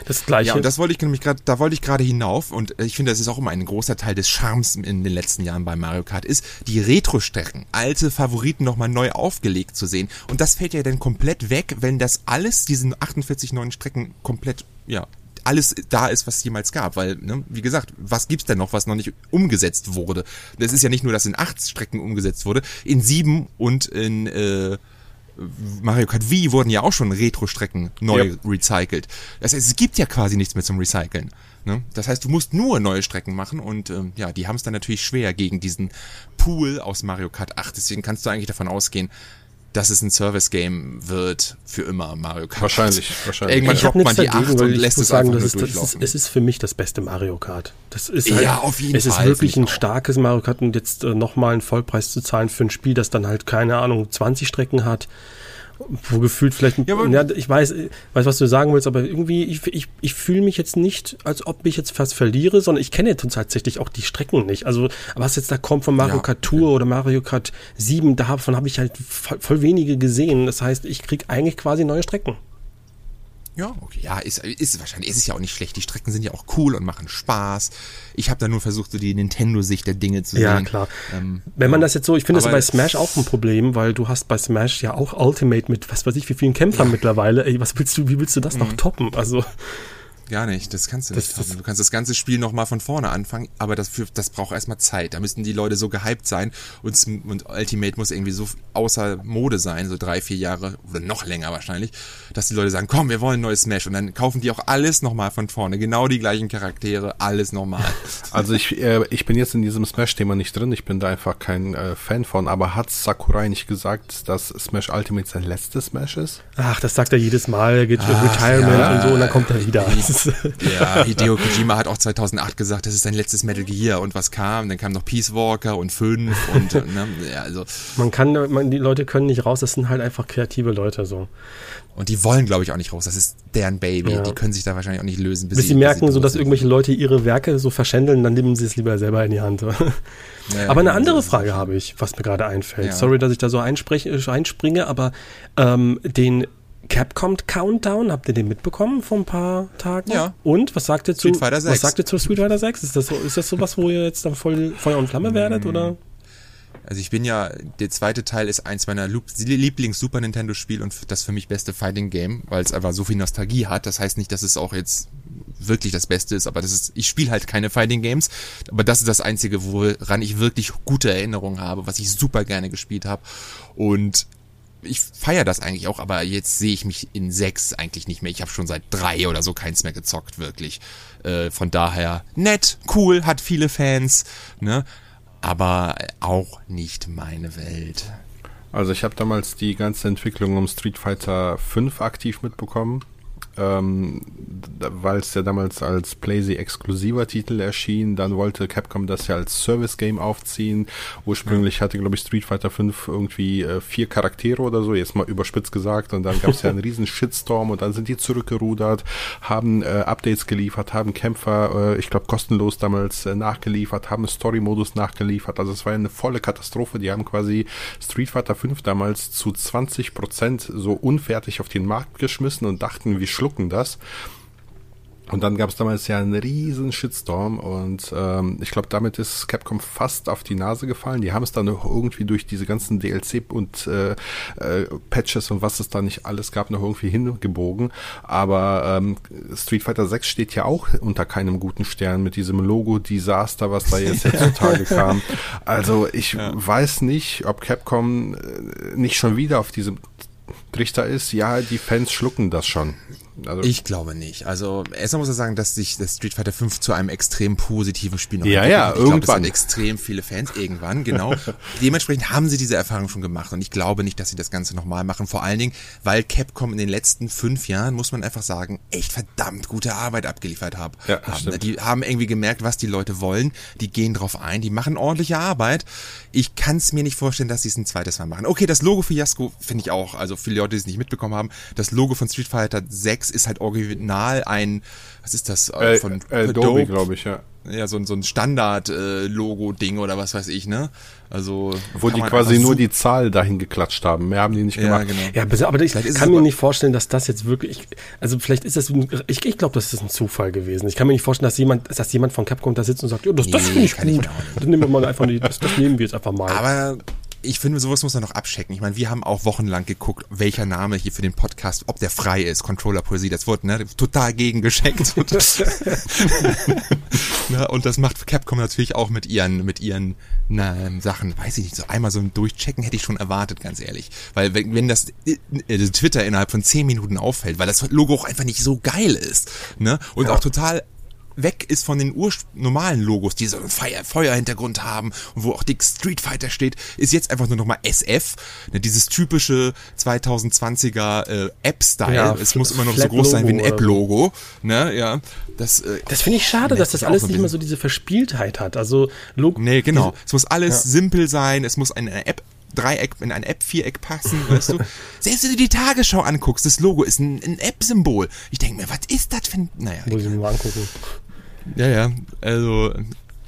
Das gleiche. Ja, und das wollte ich nämlich gerade, da wollte ich gerade hinauf und ich finde, das ist auch immer ein großer Teil des Charmes in den letzten Jahren bei Mario Kart ist, die Retro-Strecken, alte Favoriten nochmal neu aufgelegt zu sehen. Und das fällt ja dann komplett weg, wenn das alles, diesen 48 neuen Strecken komplett, ja, alles da ist, was es jemals gab, weil, ne, wie gesagt, was gibt's denn noch, was noch nicht umgesetzt wurde? Das ist ja nicht nur, dass in acht Strecken umgesetzt wurde, in sieben und in äh, Mario Kart Wii wurden ja auch schon Retro-Strecken neu ja. recycelt. Das heißt, es gibt ja quasi nichts mehr zum Recyceln. Ne? Das heißt, du musst nur neue Strecken machen und ähm, ja, die haben es dann natürlich schwer gegen diesen Pool aus Mario Kart 8. Deswegen kannst du eigentlich davon ausgehen, dass es ein Service-Game wird für immer Mario Kart. Wahrscheinlich, wahrscheinlich. Irgendwann droppt man die dagegen, 8 und lässt es sagen, einfach ist, durchlaufen. Das ist, es ist für mich das beste Mario Kart. Das ist halt, ja, auf jeden es Fall. Es ist wirklich ein starkes Mario Kart und jetzt äh, nochmal einen Vollpreis zu zahlen für ein Spiel, das dann halt, keine Ahnung, 20 Strecken hat wo gefühlt vielleicht, ja, ja, ich weiß, weiß, was du sagen willst, aber irgendwie, ich, ich, ich fühle mich jetzt nicht, als ob ich jetzt fast verliere, sondern ich kenne tatsächlich auch die Strecken nicht. Also, was jetzt da kommt von Mario ja, Kart Tour oder Mario Kart 7, davon habe ich halt voll, voll wenige gesehen. Das heißt, ich kriege eigentlich quasi neue Strecken. Ja, okay. Ja, ist, ist wahrscheinlich, ist es ja auch nicht schlecht. Die Strecken sind ja auch cool und machen Spaß. Ich habe da nur versucht, so die Nintendo-Sicht der Dinge zu ja, sehen. Ja, klar. Ähm, Wenn man das jetzt so, ich finde das bei Smash auch ein Problem, weil du hast bei Smash ja auch Ultimate mit was weiß ich wie vielen Kämpfern ja. mittlerweile. Ey, was willst du, wie willst du das mhm. noch toppen? Also. Gar nicht, das kannst du das, nicht. Das, du kannst das ganze Spiel nochmal von vorne anfangen, aber das, für, das braucht erstmal Zeit. Da müssten die Leute so gehypt sein und, und Ultimate muss irgendwie so außer Mode sein, so drei, vier Jahre oder noch länger wahrscheinlich, dass die Leute sagen, komm, wir wollen ein neues Smash und dann kaufen die auch alles nochmal von vorne. Genau die gleichen Charaktere, alles nochmal. Also ich, äh, ich bin jetzt in diesem Smash-Thema nicht drin, ich bin da einfach kein äh, Fan von, aber hat Sakurai nicht gesagt, dass Smash Ultimate sein letztes Smash ist? Ach, das sagt er jedes Mal, er geht Ach, Retirement ja, und so und dann kommt er wieder. ja, Hideo Kojima hat auch 2008 gesagt, das ist sein letztes Metal Gear und was kam? Dann kam noch Peace Walker und 5 und ne, ja, also. Man kann, man, die Leute können nicht raus, das sind halt einfach kreative Leute so. Und die wollen, glaube ich, auch nicht raus. Das ist deren Baby. Ja. Die können sich da wahrscheinlich auch nicht lösen. Bis, bis sie, sie merken, bis sie so dass irgendwelche Leute ihre Werke so verschändeln, dann nehmen sie es lieber selber in die Hand. Ja, aber eine andere Frage habe ich, was mir gerade einfällt. Sorry, dass ich da so einspringe, aber ähm, den Capcom Countdown, habt ihr den mitbekommen vor ein paar Tagen? Ja. Und was sagt ihr zu Street Fighter 6? Was sagt ihr zu Street Fighter 6? Ist das so, ist das sowas, wo ihr jetzt dann voll Feuer und Flamme werdet oder? Also ich bin ja, der zweite Teil ist eins meiner Lieblings Super Nintendo Spiel und das für mich beste Fighting Game, weil es einfach so viel Nostalgie hat. Das heißt nicht, dass es auch jetzt wirklich das Beste ist, aber das ist, ich spiele halt keine Fighting Games, aber das ist das einzige, woran ich wirklich gute Erinnerungen habe, was ich super gerne gespielt habe und ich feiere das eigentlich auch, aber jetzt sehe ich mich in sechs eigentlich nicht mehr. Ich habe schon seit drei oder so keins mehr gezockt, wirklich. Äh, von daher nett, cool, hat viele Fans, ne? Aber auch nicht meine Welt. Also ich habe damals die ganze Entwicklung um Street Fighter 5 aktiv mitbekommen ähm, weil es ja damals als PlayZ exklusiver Titel erschien. Dann wollte Capcom das ja als Service Game aufziehen. Ursprünglich hatte, glaube ich, Street Fighter 5 irgendwie äh, vier Charaktere oder so, jetzt mal überspitzt gesagt. Und dann gab es ja einen riesen Shitstorm und dann sind die zurückgerudert, haben äh, Updates geliefert, haben Kämpfer, äh, ich glaube, kostenlos damals äh, nachgeliefert, haben Story-Modus nachgeliefert. Also es war eine volle Katastrophe. Die haben quasi Street Fighter 5 damals zu 20% so unfertig auf den Markt geschmissen und dachten, wie schlucken das. Und dann gab es damals ja einen riesen Shitstorm und ähm, ich glaube, damit ist Capcom fast auf die Nase gefallen. Die haben es dann noch irgendwie durch diese ganzen DLC und äh, äh, Patches und was es da nicht alles gab, noch irgendwie hingebogen. Aber ähm, Street Fighter 6 steht ja auch unter keinem guten Stern mit diesem Logo-Desaster, was da jetzt heutzutage kam. Also ich ja. weiß nicht, ob Capcom äh, nicht schon wieder auf diesem Trichter ist. Ja, die Fans schlucken das schon. Also ich glaube nicht. Also erstmal muss ich sagen, dass sich das Street Fighter 5 zu einem extrem positiven Spiel noch Ja, ja, ich irgendwann. Glaub, es sind extrem viele Fans irgendwann, genau. Dementsprechend haben sie diese Erfahrung schon gemacht und ich glaube nicht, dass sie das Ganze nochmal machen. Vor allen Dingen, weil Capcom in den letzten fünf Jahren, muss man einfach sagen, echt verdammt gute Arbeit abgeliefert haben. Ja, haben. Die haben irgendwie gemerkt, was die Leute wollen. Die gehen drauf ein, die machen ordentliche Arbeit. Ich kann es mir nicht vorstellen, dass sie es ein zweites Mal machen. Okay, das Logo für Jasko finde ich auch, also viele Leute, die es nicht mitbekommen haben, das Logo von Street Fighter 6 ist halt original ein, was ist das, äh, von äh, Adobe, glaube ich, ja. Ja, so, so ein Standard-Logo-Ding äh, oder was weiß ich, ne? Also. Wo die quasi nur die Zahl dahin geklatscht haben. Mehr haben die nicht gemacht. Ja, genau. ja aber ich vielleicht kann mir nicht vorstellen, dass das jetzt wirklich, also vielleicht ist das, ich, ich glaube, das ist ein Zufall gewesen. Ich kann mir nicht vorstellen, dass jemand, dass jemand von Capcom da sitzt und sagt, ja, das, das finde ich gut. Ich Dann nehmen wir mal einfach, die, das, das nehmen wir jetzt einfach mal. Aber ich finde, sowas muss man noch abchecken. Ich meine, wir haben auch wochenlang geguckt, welcher Name hier für den Podcast, ob der frei ist, Controller Poesie, das wurde ne, total gegengeschenkt. und, ne, und das macht Capcom natürlich auch mit ihren, mit ihren na, Sachen, weiß ich nicht, so einmal so ein Durchchecken hätte ich schon erwartet, ganz ehrlich. Weil wenn, wenn das äh, Twitter innerhalb von zehn Minuten auffällt, weil das Logo auch einfach nicht so geil ist, ne? Und ja. auch total weg ist von den normalen Logos, die so einen Feuer Feuerhintergrund haben und wo auch Dick Street Fighter steht, ist jetzt einfach nur nochmal SF, ne, dieses typische 2020er äh, App-Style. Ja, es muss immer noch so groß sein wie ein App-Logo. Ne, ja, das äh, das finde ich schade, dass das alles nicht mehr so diese Verspieltheit hat. Also Logo. Nee, genau. Es muss alles ja. simpel sein. Es muss eine App Dreieck, in ein App-Viereck passen, weißt du? Selbst wenn du die Tagesschau anguckst, das Logo ist ein, ein App-Symbol. Ich denke mir, was ist das für ein, naja. Muss ich mir mal angucken. Ja, ja, also,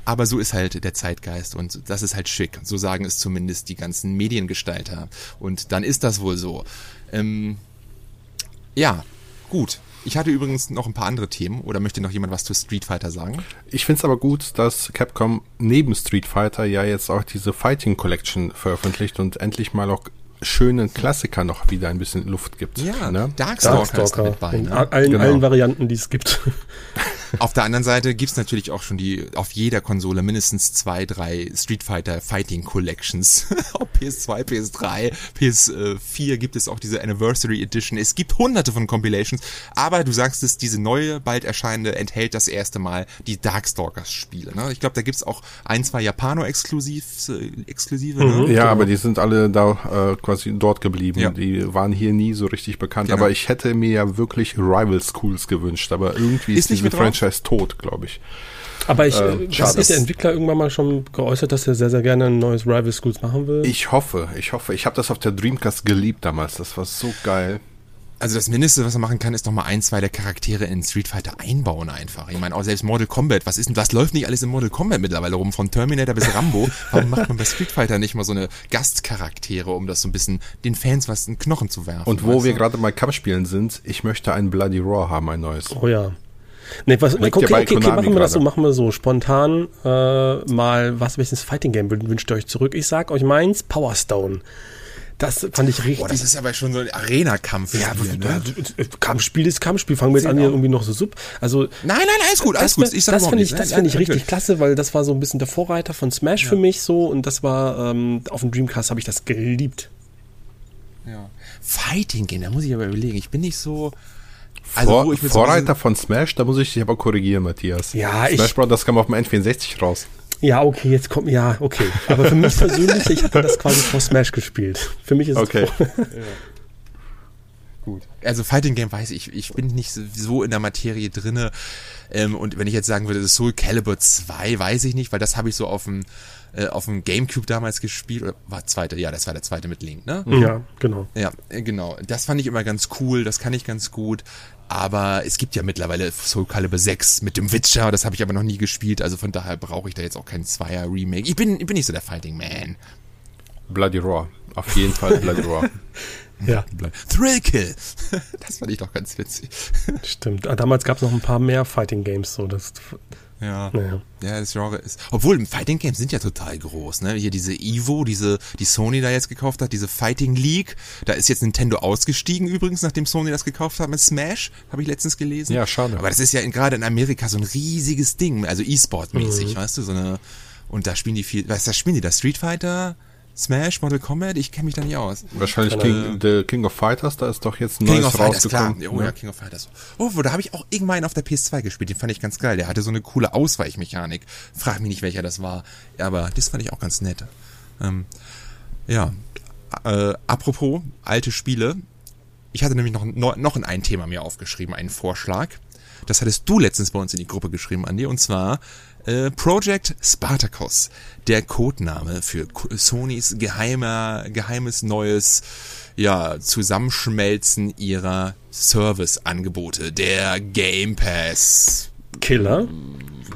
aber so ist halt der Zeitgeist und das ist halt schick. So sagen es zumindest die ganzen Mediengestalter. Und dann ist das wohl so. Ähm, ja, gut. Ich hatte übrigens noch ein paar andere Themen oder möchte noch jemand was zu Street Fighter sagen? Ich finde es aber gut, dass Capcom neben Street Fighter ja jetzt auch diese Fighting Collection veröffentlicht und endlich mal auch schönen Klassiker noch wieder ein bisschen Luft gibt. Ja, ne? Darkstalker, Darkstalker damit bei. Ne? In allen, genau. allen Varianten, die es gibt. Auf der anderen Seite gibt's natürlich auch schon die auf jeder Konsole mindestens zwei, drei Street Fighter Fighting Collections. Auf PS2, PS3, PS4 gibt es auch diese Anniversary Edition. Es gibt hunderte von Compilations, aber du sagst es, diese neue, bald erscheinende enthält das erste Mal die Darkstalkers-Spiele. Ne? Ich glaube, da gibt's auch ein, zwei Japano-Exklusive. Exklusive, ne? Mhm, ja, genau. aber die sind alle da äh, quasi dort geblieben. Ja. Die waren hier nie so richtig bekannt. Genau. Aber ich hätte mir ja wirklich Rival Schools gewünscht. Aber irgendwie ist, ist diese Franchise tot, glaube ich. Aber ich, äh, das ist der Entwickler irgendwann mal schon geäußert, dass er sehr, sehr gerne ein neues Rival Schools machen will. Ich hoffe, ich hoffe. Ich habe das auf der Dreamcast geliebt damals. Das war so geil. Also das Mindeste, was man machen kann, ist noch mal ein, zwei der Charaktere in Street Fighter einbauen einfach. Ich meine, auch selbst Mortal Kombat, was ist denn, was läuft nicht alles in Mortal Kombat mittlerweile rum? Von Terminator bis Rambo. Warum macht man bei Street Fighter nicht mal so eine Gastcharaktere, um das so ein bisschen den Fans was in Knochen zu werfen? Und wo wir gerade bei Kampfspielen sind, ich möchte ein Bloody Raw haben, ein neues. Oh ja. Nee, was, okay, okay, okay, okay, machen wir das so, machen wir so. Spontan äh, mal, was welches Fighting Game wünscht ihr euch zurück? Ich sag euch meins, Power Stone. Das fand ich richtig. Boah, das ist aber schon so ein Arena-Kampf. Ja, ne? Kampfspiel ist Kampfspiel. Fangen wir jetzt an hier irgendwie noch so sub. Also nein, nein, alles gut, alles gut. Ich sag das finde ich, das finde ich richtig klasse, weil das war so ein bisschen der Vorreiter von Smash ja. für mich so und das war ähm, auf dem Dreamcast habe ich das geliebt. Ja. Fighting Game, da muss ich aber überlegen. Ich bin nicht so also, Vor, Vorreiter von Smash, da muss ich dich aber korrigieren, Matthias. Ja, Smash Bros. das kam auf dem N64 raus. Ja, okay, jetzt kommt, ja, okay. Aber für mich persönlich, ich habe das quasi vor Smash gespielt. Für mich ist okay. es. Okay. Gut. Also Fighting Game weiß ich, ich bin nicht so in der Materie drinne. Ähm, und wenn ich jetzt sagen würde, Soul Calibur 2, weiß ich nicht, weil das habe ich so auf dem äh, auf dem Gamecube damals gespielt. Oder war zweite? Ja, das war der zweite mit Link, ne? Ja, genau. Ja, äh, genau. Das fand ich immer ganz cool, das kann ich ganz gut. Aber es gibt ja mittlerweile Soul Calibur 6 mit dem Witcher, das habe ich aber noch nie gespielt, also von daher brauche ich da jetzt auch kein Zweier-Remake. Ich bin, ich bin nicht so der Fighting Man. Bloody Raw. Auf jeden Fall Bloody Raw. Ja. Thrillkill. Das fand ich doch ganz witzig. Stimmt. Ah, damals gab es noch ein paar mehr Fighting Games, so das. Ja. Naja. Ja, das Genre ist. Obwohl, Fighting Games sind ja total groß, ne? Hier diese Evo, diese, die Sony da jetzt gekauft hat, diese Fighting League. Da ist jetzt Nintendo ausgestiegen übrigens, nachdem Sony das gekauft hat mit Smash, habe ich letztens gelesen. Ja, schade. Aber das ist ja gerade in Amerika so ein riesiges Ding, also E-Sport-mäßig, mhm. weißt du, so eine. Und da spielen die viel, weißt du, da spielen die da Street Fighter, Smash, Mortal Kombat, ich kenne mich da nicht aus. Wahrscheinlich King, The King of Fighters, da ist doch jetzt ein King neues rausgekommen. Fighters, oh ja, King of Fighters. Oh, da habe ich auch irgendwann auf der PS2 gespielt, den fand ich ganz geil. Der hatte so eine coole Ausweichmechanik. Frag mich nicht, welcher das war, aber das fand ich auch ganz nett. Ähm, ja, äh, apropos alte Spiele. Ich hatte nämlich noch, noch ein Thema mir aufgeschrieben, einen Vorschlag. Das hattest du letztens bei uns in die Gruppe geschrieben, Andi, und zwar äh, Project Spartacus, der Codename für Sonys geheimer, geheimes neues ja, Zusammenschmelzen ihrer Serviceangebote, der Game Pass. Killer?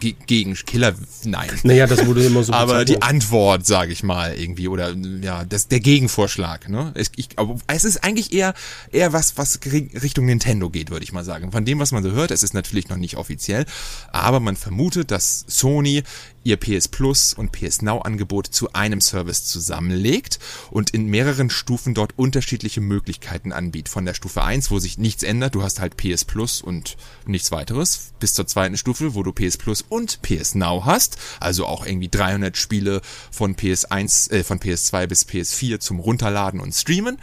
Ge gegen Killer, nein. Naja, das wurde immer so Aber die Antwort, sage ich mal, irgendwie, oder ja, das, der Gegenvorschlag, ne? Es, ich, aber es ist eigentlich eher, eher was, was Richtung Nintendo geht, würde ich mal sagen. Von dem, was man so hört, es ist natürlich noch nicht offiziell, aber man vermutet, dass Sony ihr PS Plus und PS Now Angebot zu einem Service zusammenlegt und in mehreren Stufen dort unterschiedliche Möglichkeiten anbietet. Von der Stufe 1, wo sich nichts ändert, du hast halt PS Plus und nichts weiteres, bis zur zweiten Stufe, wo du PS Plus und PS Now hast, also auch irgendwie 300 Spiele von PS1, äh, von PS2 bis PS4 zum Runterladen und Streamen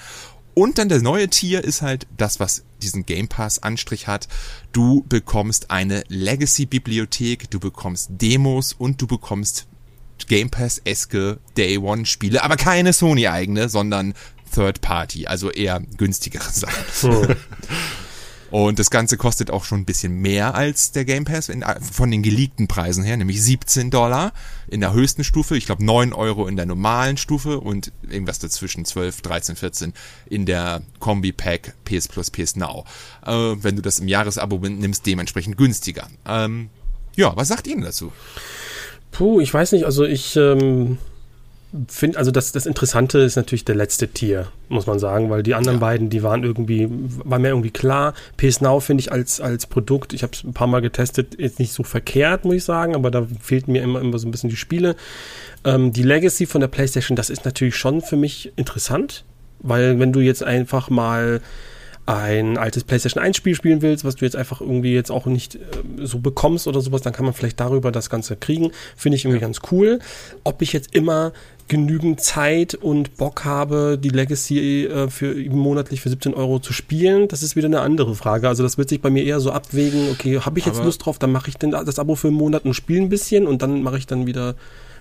und dann der neue Tier ist halt das, was diesen Game Pass Anstrich hat. Du bekommst eine Legacy Bibliothek, du bekommst Demos und du bekommst Game Pass-eske Day One Spiele, aber keine Sony eigene, sondern Third Party, also eher günstigere Sachen. Oh. Und das Ganze kostet auch schon ein bisschen mehr als der Game Pass in, von den geleakten Preisen her, nämlich 17 Dollar in der höchsten Stufe, ich glaube 9 Euro in der normalen Stufe und irgendwas dazwischen 12, 13, 14 in der Kombi Pack PS Plus, PS Now. Äh, wenn du das im Jahresabo nimmst, dementsprechend günstiger. Ähm, ja, was sagt ihr denn dazu? Puh, ich weiß nicht, also ich ähm, finde, also das, das Interessante ist natürlich der letzte Tier, muss man sagen, weil die anderen ja. beiden, die waren irgendwie, war mir irgendwie klar. PS Now finde ich als, als Produkt, ich habe es ein paar Mal getestet, jetzt nicht so verkehrt, muss ich sagen, aber da fehlten mir immer, immer so ein bisschen die Spiele. Ähm, die Legacy von der PlayStation, das ist natürlich schon für mich interessant, weil wenn du jetzt einfach mal ein altes PlayStation 1 Spiel spielen willst, was du jetzt einfach irgendwie jetzt auch nicht äh, so bekommst oder sowas, dann kann man vielleicht darüber das Ganze kriegen. Finde ich irgendwie ja. ganz cool. Ob ich jetzt immer genügend Zeit und Bock habe, die Legacy äh, für monatlich für 17 Euro zu spielen, das ist wieder eine andere Frage. Also das wird sich bei mir eher so abwägen, okay, habe ich jetzt Aber Lust drauf, dann mache ich denn das Abo für einen Monat und spiele ein bisschen und dann mache ich dann wieder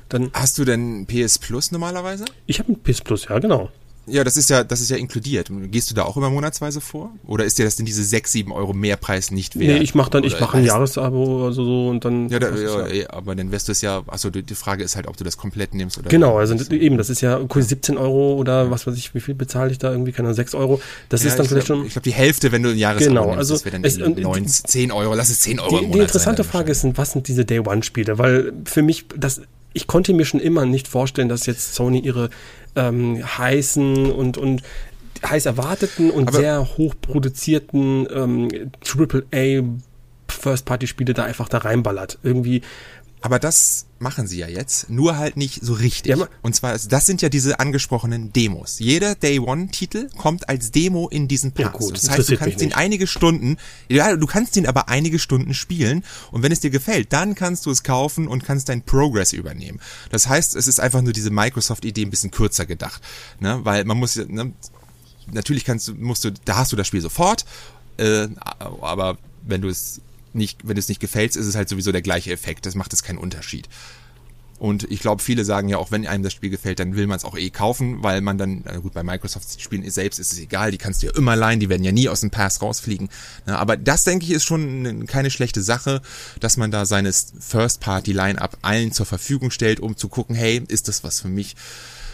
dann. Hast du denn PS Plus normalerweise? Ich habe ein PS Plus, ja, genau. Ja, das ist ja, das ist ja inkludiert. Gehst du da auch immer monatsweise vor? Oder ist dir das denn diese 6, 7 Euro Mehrpreis nicht wert? Nee, ich mache dann, ich mache ein Jahresabo oder so und dann. Ja, da, ja, ja, aber dann wirst du es ja, achso, die Frage ist halt, ob du das komplett nimmst oder. Genau, also das, eben, das ist ja 17 Euro oder was weiß ich, wie viel bezahle ich da irgendwie, keine Ahnung, 6 Euro. Das ja, ist dann vielleicht glaub, schon. Ich glaube, die Hälfte, wenn du ein Jahresabo genau, nimmst, also das wäre dann es, 9, 10 Euro, lass es 10 Euro Die, die interessante sein, Frage ist, was sind diese Day-One-Spiele? Weil für mich, das, ich konnte mir schon immer nicht vorstellen, dass jetzt Sony ihre ähm, heißen und, und heiß erwarteten und Aber sehr hoch produzierten ähm, AAA First-Party-Spiele da einfach da reinballert. Irgendwie aber das machen sie ja jetzt, nur halt nicht so richtig. Ja, und zwar, das sind ja diese angesprochenen Demos. Jeder Day One-Titel kommt als Demo in diesen Pass. Ja, gut, das heißt, du kannst ihn einige Stunden, ja, du kannst ihn aber einige Stunden spielen und wenn es dir gefällt, dann kannst du es kaufen und kannst dein Progress übernehmen. Das heißt, es ist einfach nur diese Microsoft-Idee ein bisschen kürzer gedacht, ne? weil man muss, ne? natürlich kannst du, musst du, da hast du das Spiel sofort, äh, aber wenn du es nicht, wenn es nicht gefällt, ist es halt sowieso der gleiche Effekt. Das macht es keinen Unterschied. Und ich glaube, viele sagen ja auch, wenn einem das Spiel gefällt, dann will man es auch eh kaufen, weil man dann, gut, bei Microsoft-Spielen selbst ist es egal, die kannst du ja immer leihen, die werden ja nie aus dem Pass rausfliegen. Aber das, denke ich, ist schon keine schlechte Sache, dass man da seines First-Party-Line-Up allen zur Verfügung stellt, um zu gucken, hey, ist das was für mich?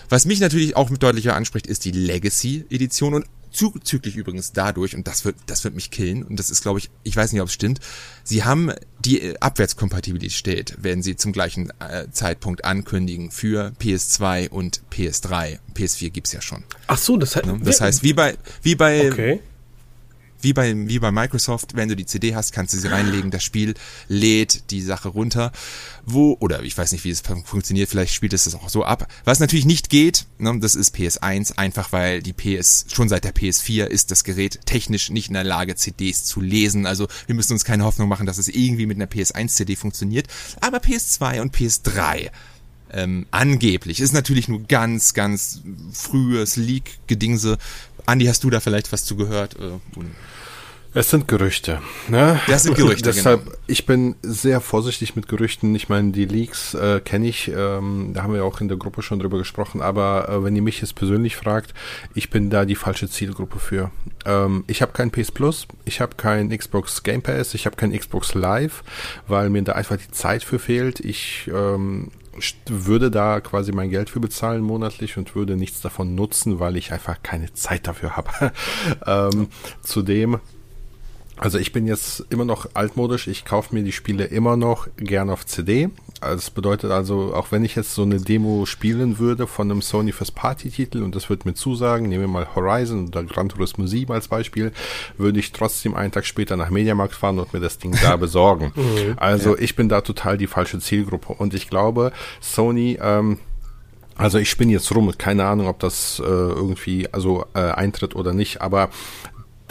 Was mich natürlich auch mit deutlicher anspricht, ist die Legacy-Edition und zuzüglich übrigens dadurch, und das wird, das wird mich killen, und das ist, glaube ich, ich weiß nicht, ob es stimmt, sie haben die Abwärtskompatibilität, werden sie zum gleichen äh, Zeitpunkt ankündigen für PS2 und PS3. PS4 gibt's ja schon. Ach so, das, heißt, ne? das heißt, wie bei, wie bei, okay wie bei, wie bei Microsoft, wenn du die CD hast, kannst du sie reinlegen, das Spiel lädt die Sache runter. Wo, oder ich weiß nicht, wie es funktioniert, vielleicht spielt es das auch so ab. Was natürlich nicht geht, ne, das ist PS1, einfach weil die PS, schon seit der PS4 ist das Gerät technisch nicht in der Lage, CDs zu lesen. Also wir müssen uns keine Hoffnung machen, dass es irgendwie mit einer PS1-CD funktioniert. Aber PS2 und PS3 ähm, angeblich. Ist natürlich nur ganz, ganz frühes Leak-Gedingse. Andi, hast du da vielleicht was zu gehört? Äh, es sind Gerüchte. Ne? Das sind Gerüchte. Deshalb, genau. ich bin sehr vorsichtig mit Gerüchten. Ich meine, die Leaks äh, kenne ich. Ähm, da haben wir auch in der Gruppe schon drüber gesprochen. Aber äh, wenn ihr mich jetzt persönlich fragt, ich bin da die falsche Zielgruppe für. Ähm, ich habe kein PS Plus, ich habe kein Xbox Game Pass, ich habe kein Xbox Live, weil mir da einfach die Zeit für fehlt. Ich ähm, würde da quasi mein Geld für bezahlen monatlich und würde nichts davon nutzen, weil ich einfach keine Zeit dafür habe. ähm, zudem also ich bin jetzt immer noch altmodisch, ich kaufe mir die Spiele immer noch gern auf CD. Das bedeutet also, auch wenn ich jetzt so eine Demo spielen würde von einem Sony First Party Titel und das würde mir zusagen, nehmen wir mal Horizon oder Gran Turismo 7 als Beispiel, würde ich trotzdem einen Tag später nach Mediamarkt fahren und mir das Ding da besorgen. Mhm. also ich bin da total die falsche Zielgruppe und ich glaube, Sony, ähm, also ich spinne jetzt rum, keine Ahnung, ob das äh, irgendwie also äh, eintritt oder nicht, aber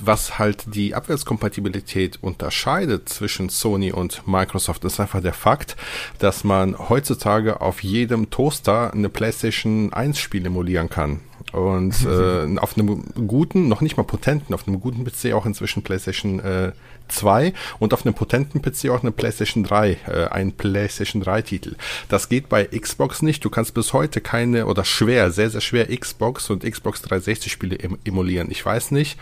was halt die Abwärtskompatibilität unterscheidet zwischen Sony und Microsoft, ist einfach der Fakt, dass man heutzutage auf jedem Toaster eine PlayStation 1 Spiel emulieren kann. Und äh, auf einem guten, noch nicht mal potenten, auf einem guten PC auch inzwischen PlayStation äh, 2 und auf einem potenten PC auch eine PlayStation 3, äh, ein PlayStation 3 Titel. Das geht bei Xbox nicht. Du kannst bis heute keine oder schwer, sehr, sehr schwer Xbox und Xbox 360 Spiele em emulieren. Ich weiß nicht,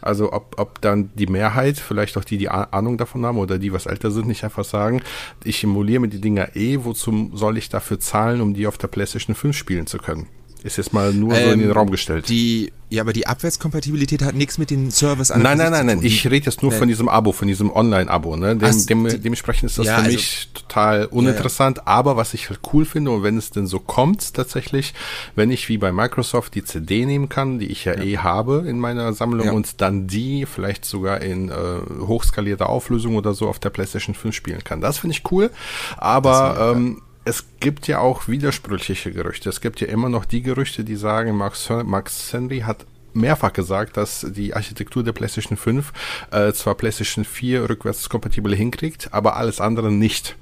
also ob, ob dann die Mehrheit, vielleicht auch die, die Ahnung davon haben oder die, was älter sind, nicht einfach sagen, ich emuliere mir die Dinger eh, wozu soll ich dafür zahlen, um die auf der PlayStation 5 spielen zu können? Ist jetzt mal nur ähm, so in den ähm, Raum gestellt. Die, ja, aber die Abwärtskompatibilität hat nichts mit dem Service an Nein, nein, nein, nein. Ich rede jetzt nur äh, von diesem Abo, von diesem Online-Abo. Ne? Dem, Ach, dem, dementsprechend ist das ja, für also, mich total uninteressant. Ja, ja. Aber was ich halt cool finde und wenn es denn so kommt tatsächlich, wenn ich wie bei Microsoft die CD nehmen kann, die ich ja, eh habe in meiner Sammlung und dann die vielleicht sogar in äh, hochskalierter Auflösung oder so auf der PlayStation 5 spielen kann. Das finde ich cool. Aber ähm, es gibt ja auch widersprüchliche Gerüchte. Es gibt ja immer noch die Gerüchte, die sagen, Max, Max Henry hat mehrfach gesagt, dass die Architektur der PlayStation 5 äh, zwar PlayStation 4 rückwärtskompatibel hinkriegt, aber alles andere nicht.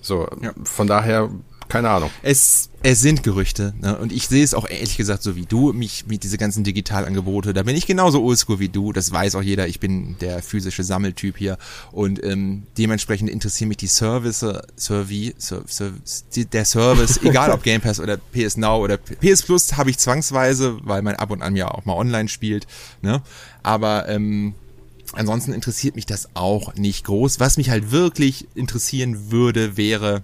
So, ja. von daher keine Ahnung. Es, es sind Gerüchte. Ne? Und ich sehe es auch ehrlich gesagt so wie du, mich mit diese ganzen Digitalangebote. Da bin ich genauso oldschool wie du. Das weiß auch jeder. Ich bin der physische Sammeltyp hier. Und ähm, dementsprechend interessieren mich die Service, Servi, Ser, Ser, der Service, egal ob Game Pass oder PS Now oder PS Plus, habe ich zwangsweise, weil mein ab und an ja auch mal online spielt. Ne? Aber ähm, ansonsten interessiert mich das auch nicht groß. Was mich halt wirklich interessieren würde, wäre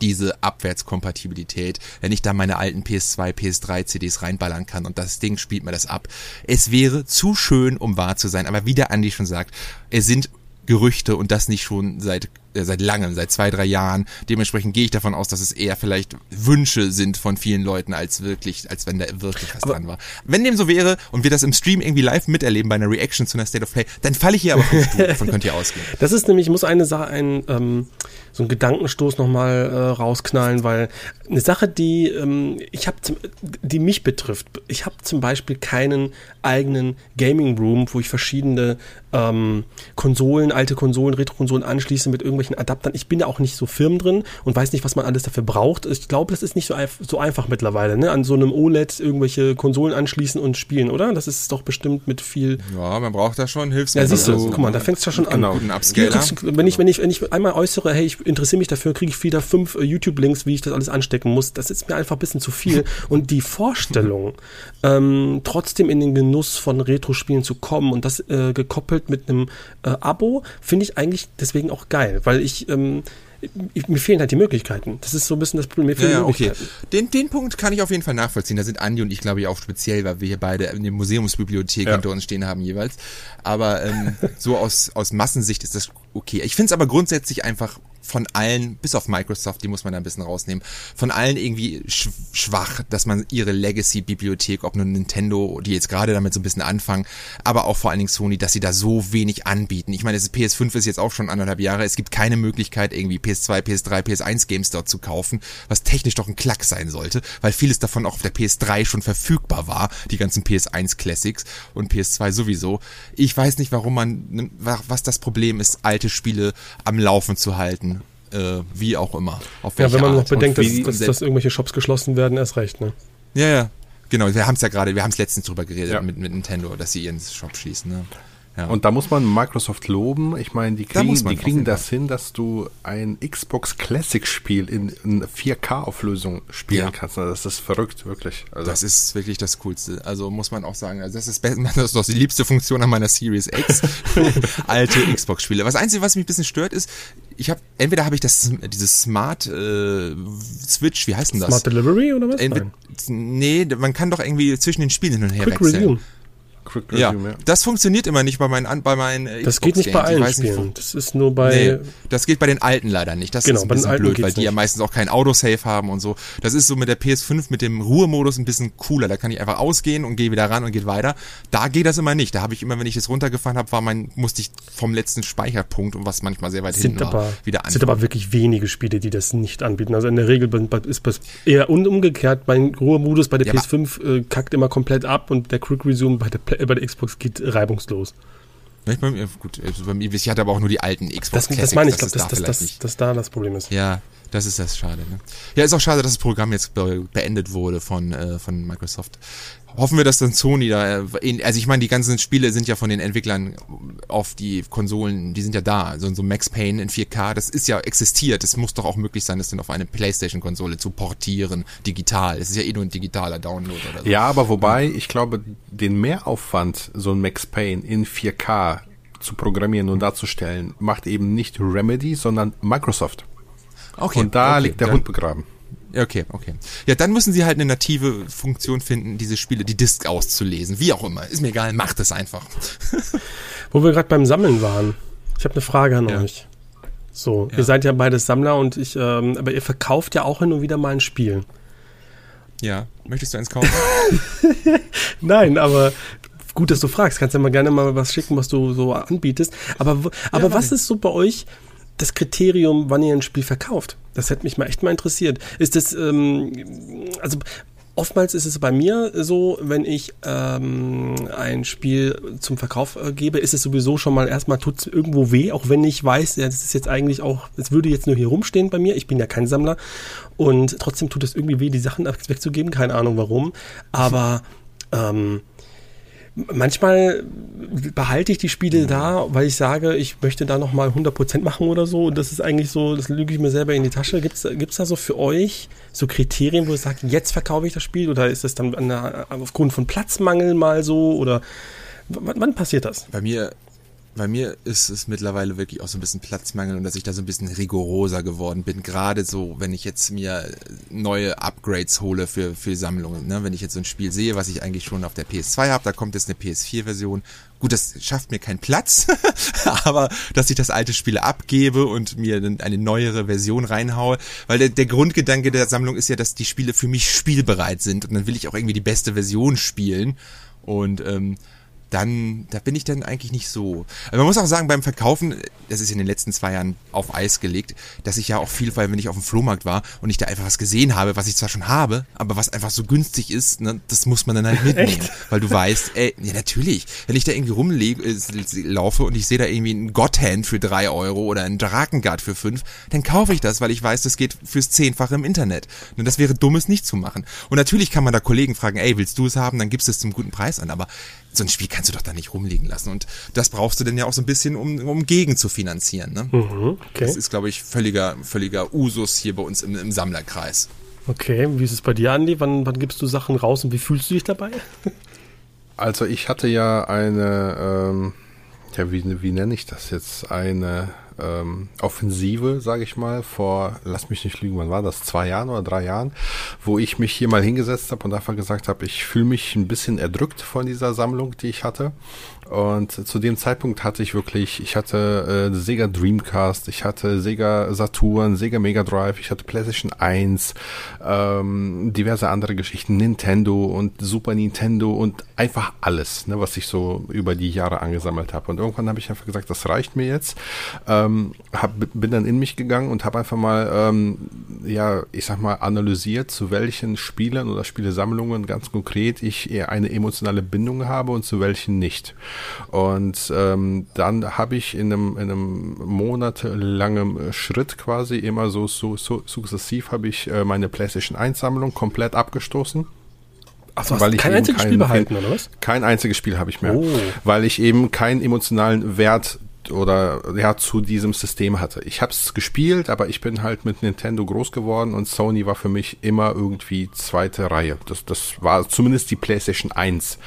diese Abwärtskompatibilität, wenn ich da meine alten PS2, PS3 CDs reinballern kann und das Ding spielt mir das ab. Es wäre zu schön, um wahr zu sein, aber wie der Andi schon sagt, es sind Gerüchte und das nicht schon seit äh, seit langem, seit zwei, drei Jahren. Dementsprechend gehe ich davon aus, dass es eher vielleicht Wünsche sind von vielen Leuten, als wirklich, als wenn da wirklich was aber dran war. Wenn dem so wäre und wir das im Stream irgendwie live miterleben bei einer Reaction zu einer State of Play, dann falle ich hier aber vom Stuhl. Davon könnt ihr ausgehen. Das ist nämlich, ich muss eine Sache, ein, ähm, so einen Gedankenstoß nochmal äh, rausknallen, weil eine Sache, die ähm, ich habe, die mich betrifft. Ich habe zum Beispiel keinen eigenen Gaming Room, wo ich verschiedene ähm, Konsolen, alte Konsolen, Retro-Konsolen anschließe mit irgendwelchen Adaptern. Ich bin da auch nicht so firm drin und weiß nicht, was man alles dafür braucht. Ich glaube, das ist nicht so, so einfach mittlerweile, ne? An so einem OLED irgendwelche Konsolen anschließen und spielen, oder? Das ist doch bestimmt mit viel. Ja, man braucht da schon Hilfsmittel. Ja, siehst du, so, guck mal, da fängt es ja schon genau, an. Genau, Upscaler. wenn ich, wenn ich, wenn ich einmal äußere, hey, ich interessiere mich dafür, kriege ich wieder fünf äh, YouTube-Links, wie ich das alles anstecken muss. Das ist mir einfach ein bisschen zu viel. Und die Vorstellung, ähm, trotzdem in den Genuss von Retro-Spielen zu kommen und das äh, gekoppelt mit einem äh, Abo, finde ich eigentlich deswegen auch geil. Weil ich, ähm, mir fehlen halt die Möglichkeiten. Das ist so ein bisschen das Problem. Mir fehlen ja, ja, okay. Den, den Punkt kann ich auf jeden Fall nachvollziehen. Da sind Andi und ich, glaube ich, auch speziell, weil wir hier beide in der Museumsbibliothek ja. hinter uns stehen haben jeweils. Aber ähm, so aus, aus Massensicht ist das okay. Ich finde es aber grundsätzlich einfach von allen, bis auf Microsoft, die muss man da ein bisschen rausnehmen, von allen irgendwie schwach, dass man ihre Legacy-Bibliothek, ob nur Nintendo, die jetzt gerade damit so ein bisschen anfangen, aber auch vor allen Dingen Sony, dass sie da so wenig anbieten. Ich meine, das PS5 ist jetzt auch schon anderthalb Jahre, es gibt keine Möglichkeit, irgendwie PS2, PS3, PS1 Games dort zu kaufen, was technisch doch ein Klack sein sollte, weil vieles davon auch auf der PS3 schon verfügbar war, die ganzen PS1 Classics und PS2 sowieso. Ich weiß nicht, warum man, was das Problem ist, alte Spiele am Laufen zu halten äh, wie auch immer. ja, wenn man Art. noch bedenkt, dass, dass, dass, irgendwelche Shops geschlossen werden, erst recht, ne? Ja, ja. Genau, wir haben es ja gerade, wir haben es letztens drüber geredet ja. mit, mit Nintendo, dass sie ihren Shop schließen, ne? Ja. Und da muss man Microsoft loben. Ich meine, die kriegen, da die kriegen das hin, dass du ein Xbox Classic Spiel in, in 4K-Auflösung spielen ja. kannst. Also das ist verrückt, wirklich. Also das ist wirklich das Coolste. Also muss man auch sagen, also das ist, das ist doch die liebste Funktion an meiner Series X. Alte Xbox-Spiele. Das Einzige, was mich ein bisschen stört, ist, ich habe entweder habe ich das dieses Smart äh, Switch, wie heißt denn das? Smart Delivery oder was? Entweder, nee, man kann doch irgendwie zwischen den Spielen hin und her Quick wechseln. Resume. Quick Resume, ja. Das funktioniert immer nicht bei meinen bei meinen äh, Das geht nicht bei allen Spielen. Nicht, das ist nur bei nee, das geht bei den alten leider nicht. Das genau, ist ein bisschen blöd, weil die nicht. ja meistens auch kein Autosave haben und so. Das ist so mit der PS5 mit dem Ruhemodus ein bisschen cooler. Da kann ich einfach ausgehen und gehe wieder ran und geht weiter. Da geht das immer nicht. Da habe ich immer, wenn ich das runtergefahren habe, war mein musste ich vom letzten Speicherpunkt und was manchmal sehr weit hinten war, aber, wieder an. sind aber wirklich wenige Spiele, die das nicht anbieten. Also in der Regel ist das eher umgekehrt. Mein Ruhemodus bei der ja, PS5 äh, kackt immer komplett ab und der Quick Resume bei der, bei der Xbox geht reibungslos. Ich, bei mir, gut, also bei mir, ich hatte aber auch nur die alten Xbox das, Classics. Das meine ich, glaube, dass, dass, dass, dass, dass da das Problem ist. Ja, das ist das schade. Ne? Ja, ist auch schade, dass das Programm jetzt beendet wurde von, äh, von Microsoft hoffen wir, dass dann Sony da, äh, also ich meine, die ganzen Spiele sind ja von den Entwicklern auf die Konsolen, die sind ja da. Also so Max Payne in 4K, das ist ja existiert. Es muss doch auch möglich sein, das dann auf eine Playstation-Konsole zu portieren, digital. Es ist ja eh nur ein digitaler Download oder so. Ja, aber wobei, ich glaube, den Mehraufwand, so ein Max Payne in 4K zu programmieren und darzustellen, macht eben nicht Remedy, sondern Microsoft. Okay, und da okay, liegt der Hund begraben. Okay, okay. Ja, dann müssen sie halt eine native Funktion finden, diese Spiele, die Disk auszulesen. Wie auch immer. Ist mir egal, macht es einfach. Wo wir gerade beim Sammeln waren. Ich habe eine Frage an ja. euch. So, ja. ihr seid ja beides Sammler und ich, ähm, aber ihr verkauft ja auch hin und wieder mal ein Spiel. Ja, möchtest du eins kaufen? Nein, aber gut, dass du fragst. Kannst ja mal gerne mal was schicken, was du so anbietest. Aber, aber ja, was ist so bei euch das Kriterium, wann ihr ein Spiel verkauft? Das hätte mich mal echt mal interessiert. Ist das, ähm, also oftmals ist es bei mir so, wenn ich ähm, ein Spiel zum Verkauf äh, gebe, ist es sowieso schon mal erstmal tut es irgendwo weh, auch wenn ich weiß, ja, das ist jetzt eigentlich auch, es würde jetzt nur hier rumstehen bei mir. Ich bin ja kein Sammler und trotzdem tut es irgendwie weh, die Sachen wegzugeben. Keine Ahnung warum, aber ähm, manchmal behalte ich die Spiele da, weil ich sage, ich möchte da nochmal 100% machen oder so. Und das ist eigentlich so, das lüge ich mir selber in die Tasche. Gibt es da so für euch so Kriterien, wo ihr sagt, jetzt verkaufe ich das Spiel? Oder ist das dann eine, aufgrund von Platzmangel mal so? Oder wann, wann passiert das? Bei mir bei mir ist es mittlerweile wirklich auch so ein bisschen Platzmangel und dass ich da so ein bisschen rigoroser geworden bin. Gerade so, wenn ich jetzt mir neue Upgrades hole für, für Sammlungen. Ne? Wenn ich jetzt so ein Spiel sehe, was ich eigentlich schon auf der PS2 habe, da kommt jetzt eine PS4-Version. Gut, das schafft mir keinen Platz, aber dass ich das alte Spiel abgebe und mir eine neuere Version reinhaue, weil der, der Grundgedanke der Sammlung ist ja, dass die Spiele für mich spielbereit sind und dann will ich auch irgendwie die beste Version spielen und ähm, dann, da bin ich dann eigentlich nicht so. Man muss auch sagen, beim Verkaufen, das ist in den letzten zwei Jahren auf Eis gelegt, dass ich ja auch viel, weil wenn ich auf dem Flohmarkt war und ich da einfach was gesehen habe, was ich zwar schon habe, aber was einfach so günstig ist, ne, das muss man dann halt mitnehmen. Echt? Weil du weißt, ey, ja natürlich, wenn ich da irgendwie rumlaufe und ich sehe da irgendwie einen Godhand für drei Euro oder einen Drakengard für fünf, dann kaufe ich das, weil ich weiß, das geht fürs Zehnfache im Internet. Und das wäre dumm, es nicht zu machen. Und natürlich kann man da Kollegen fragen, ey, willst du es haben, dann gibst du es zum guten Preis an, aber so ein Spiel kannst du doch da nicht rumliegen lassen. Und das brauchst du denn ja auch so ein bisschen, um, um gegen zu finanzieren. Ne? Mhm, okay. Das ist, glaube ich, völliger, völliger Usus hier bei uns im, im Sammlerkreis. Okay, wie ist es bei dir, Andi? Wann, wann gibst du Sachen raus und wie fühlst du dich dabei? Also ich hatte ja eine, ähm, ja, wie, wie nenne ich das jetzt? Eine ähm, Offensive, sage ich mal, vor, lass mich nicht lügen, wann war das, zwei Jahren oder drei Jahren, wo ich mich hier mal hingesetzt habe und einfach gesagt habe, ich fühle mich ein bisschen erdrückt von dieser Sammlung, die ich hatte und zu dem Zeitpunkt hatte ich wirklich, ich hatte äh, Sega Dreamcast, ich hatte Sega Saturn, Sega Mega Drive, ich hatte PlayStation 1, ähm, diverse andere Geschichten, Nintendo und Super Nintendo und einfach alles, ne, was ich so über die Jahre angesammelt habe. Und irgendwann habe ich einfach gesagt, das reicht mir jetzt. Ähm, hab, bin dann in mich gegangen und habe einfach mal, ähm, ja, ich sag mal, analysiert, zu welchen Spielern oder Spielesammlungen ganz konkret ich eher eine emotionale Bindung habe und zu welchen nicht. Und ähm, dann habe ich in einem, in einem monatelangen Schritt quasi immer so, so, so sukzessiv habe ich äh, meine PlayStation 1 Sammlung komplett abgestoßen. Achso, weil ich kein einziges Spiel behalten, oder was? Kein einziges Spiel habe ich mehr, oh. weil ich eben keinen emotionalen Wert oder ja zu diesem System hatte. Ich habe es gespielt, aber ich bin halt mit Nintendo groß geworden und Sony war für mich immer irgendwie zweite Reihe. Das, das war zumindest die PlayStation 1.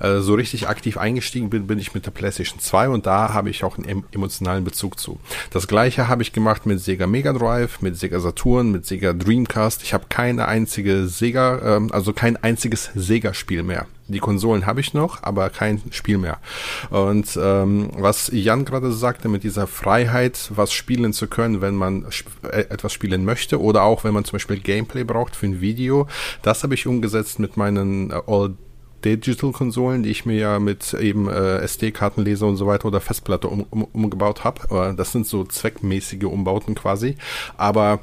Äh, so richtig aktiv eingestiegen bin, bin ich mit der PlayStation 2 und da habe ich auch einen emotionalen Bezug zu. Das gleiche habe ich gemacht mit Sega Mega Drive, mit Sega Saturn, mit Sega Dreamcast. Ich habe keine einzige Sega, ähm, also kein einziges Sega-Spiel mehr. Die Konsolen habe ich noch, aber kein Spiel mehr. Und ähm, was Jan gerade sagte, mit dieser Freiheit, was spielen zu können, wenn man äh, etwas spielen möchte oder auch wenn man zum Beispiel Gameplay braucht für ein Video, das habe ich umgesetzt mit meinen äh, All Digital-Konsolen, die ich mir ja mit eben äh, SD-Kartenleser und so weiter oder Festplatte um, um, umgebaut habe. Das sind so zweckmäßige Umbauten quasi. Aber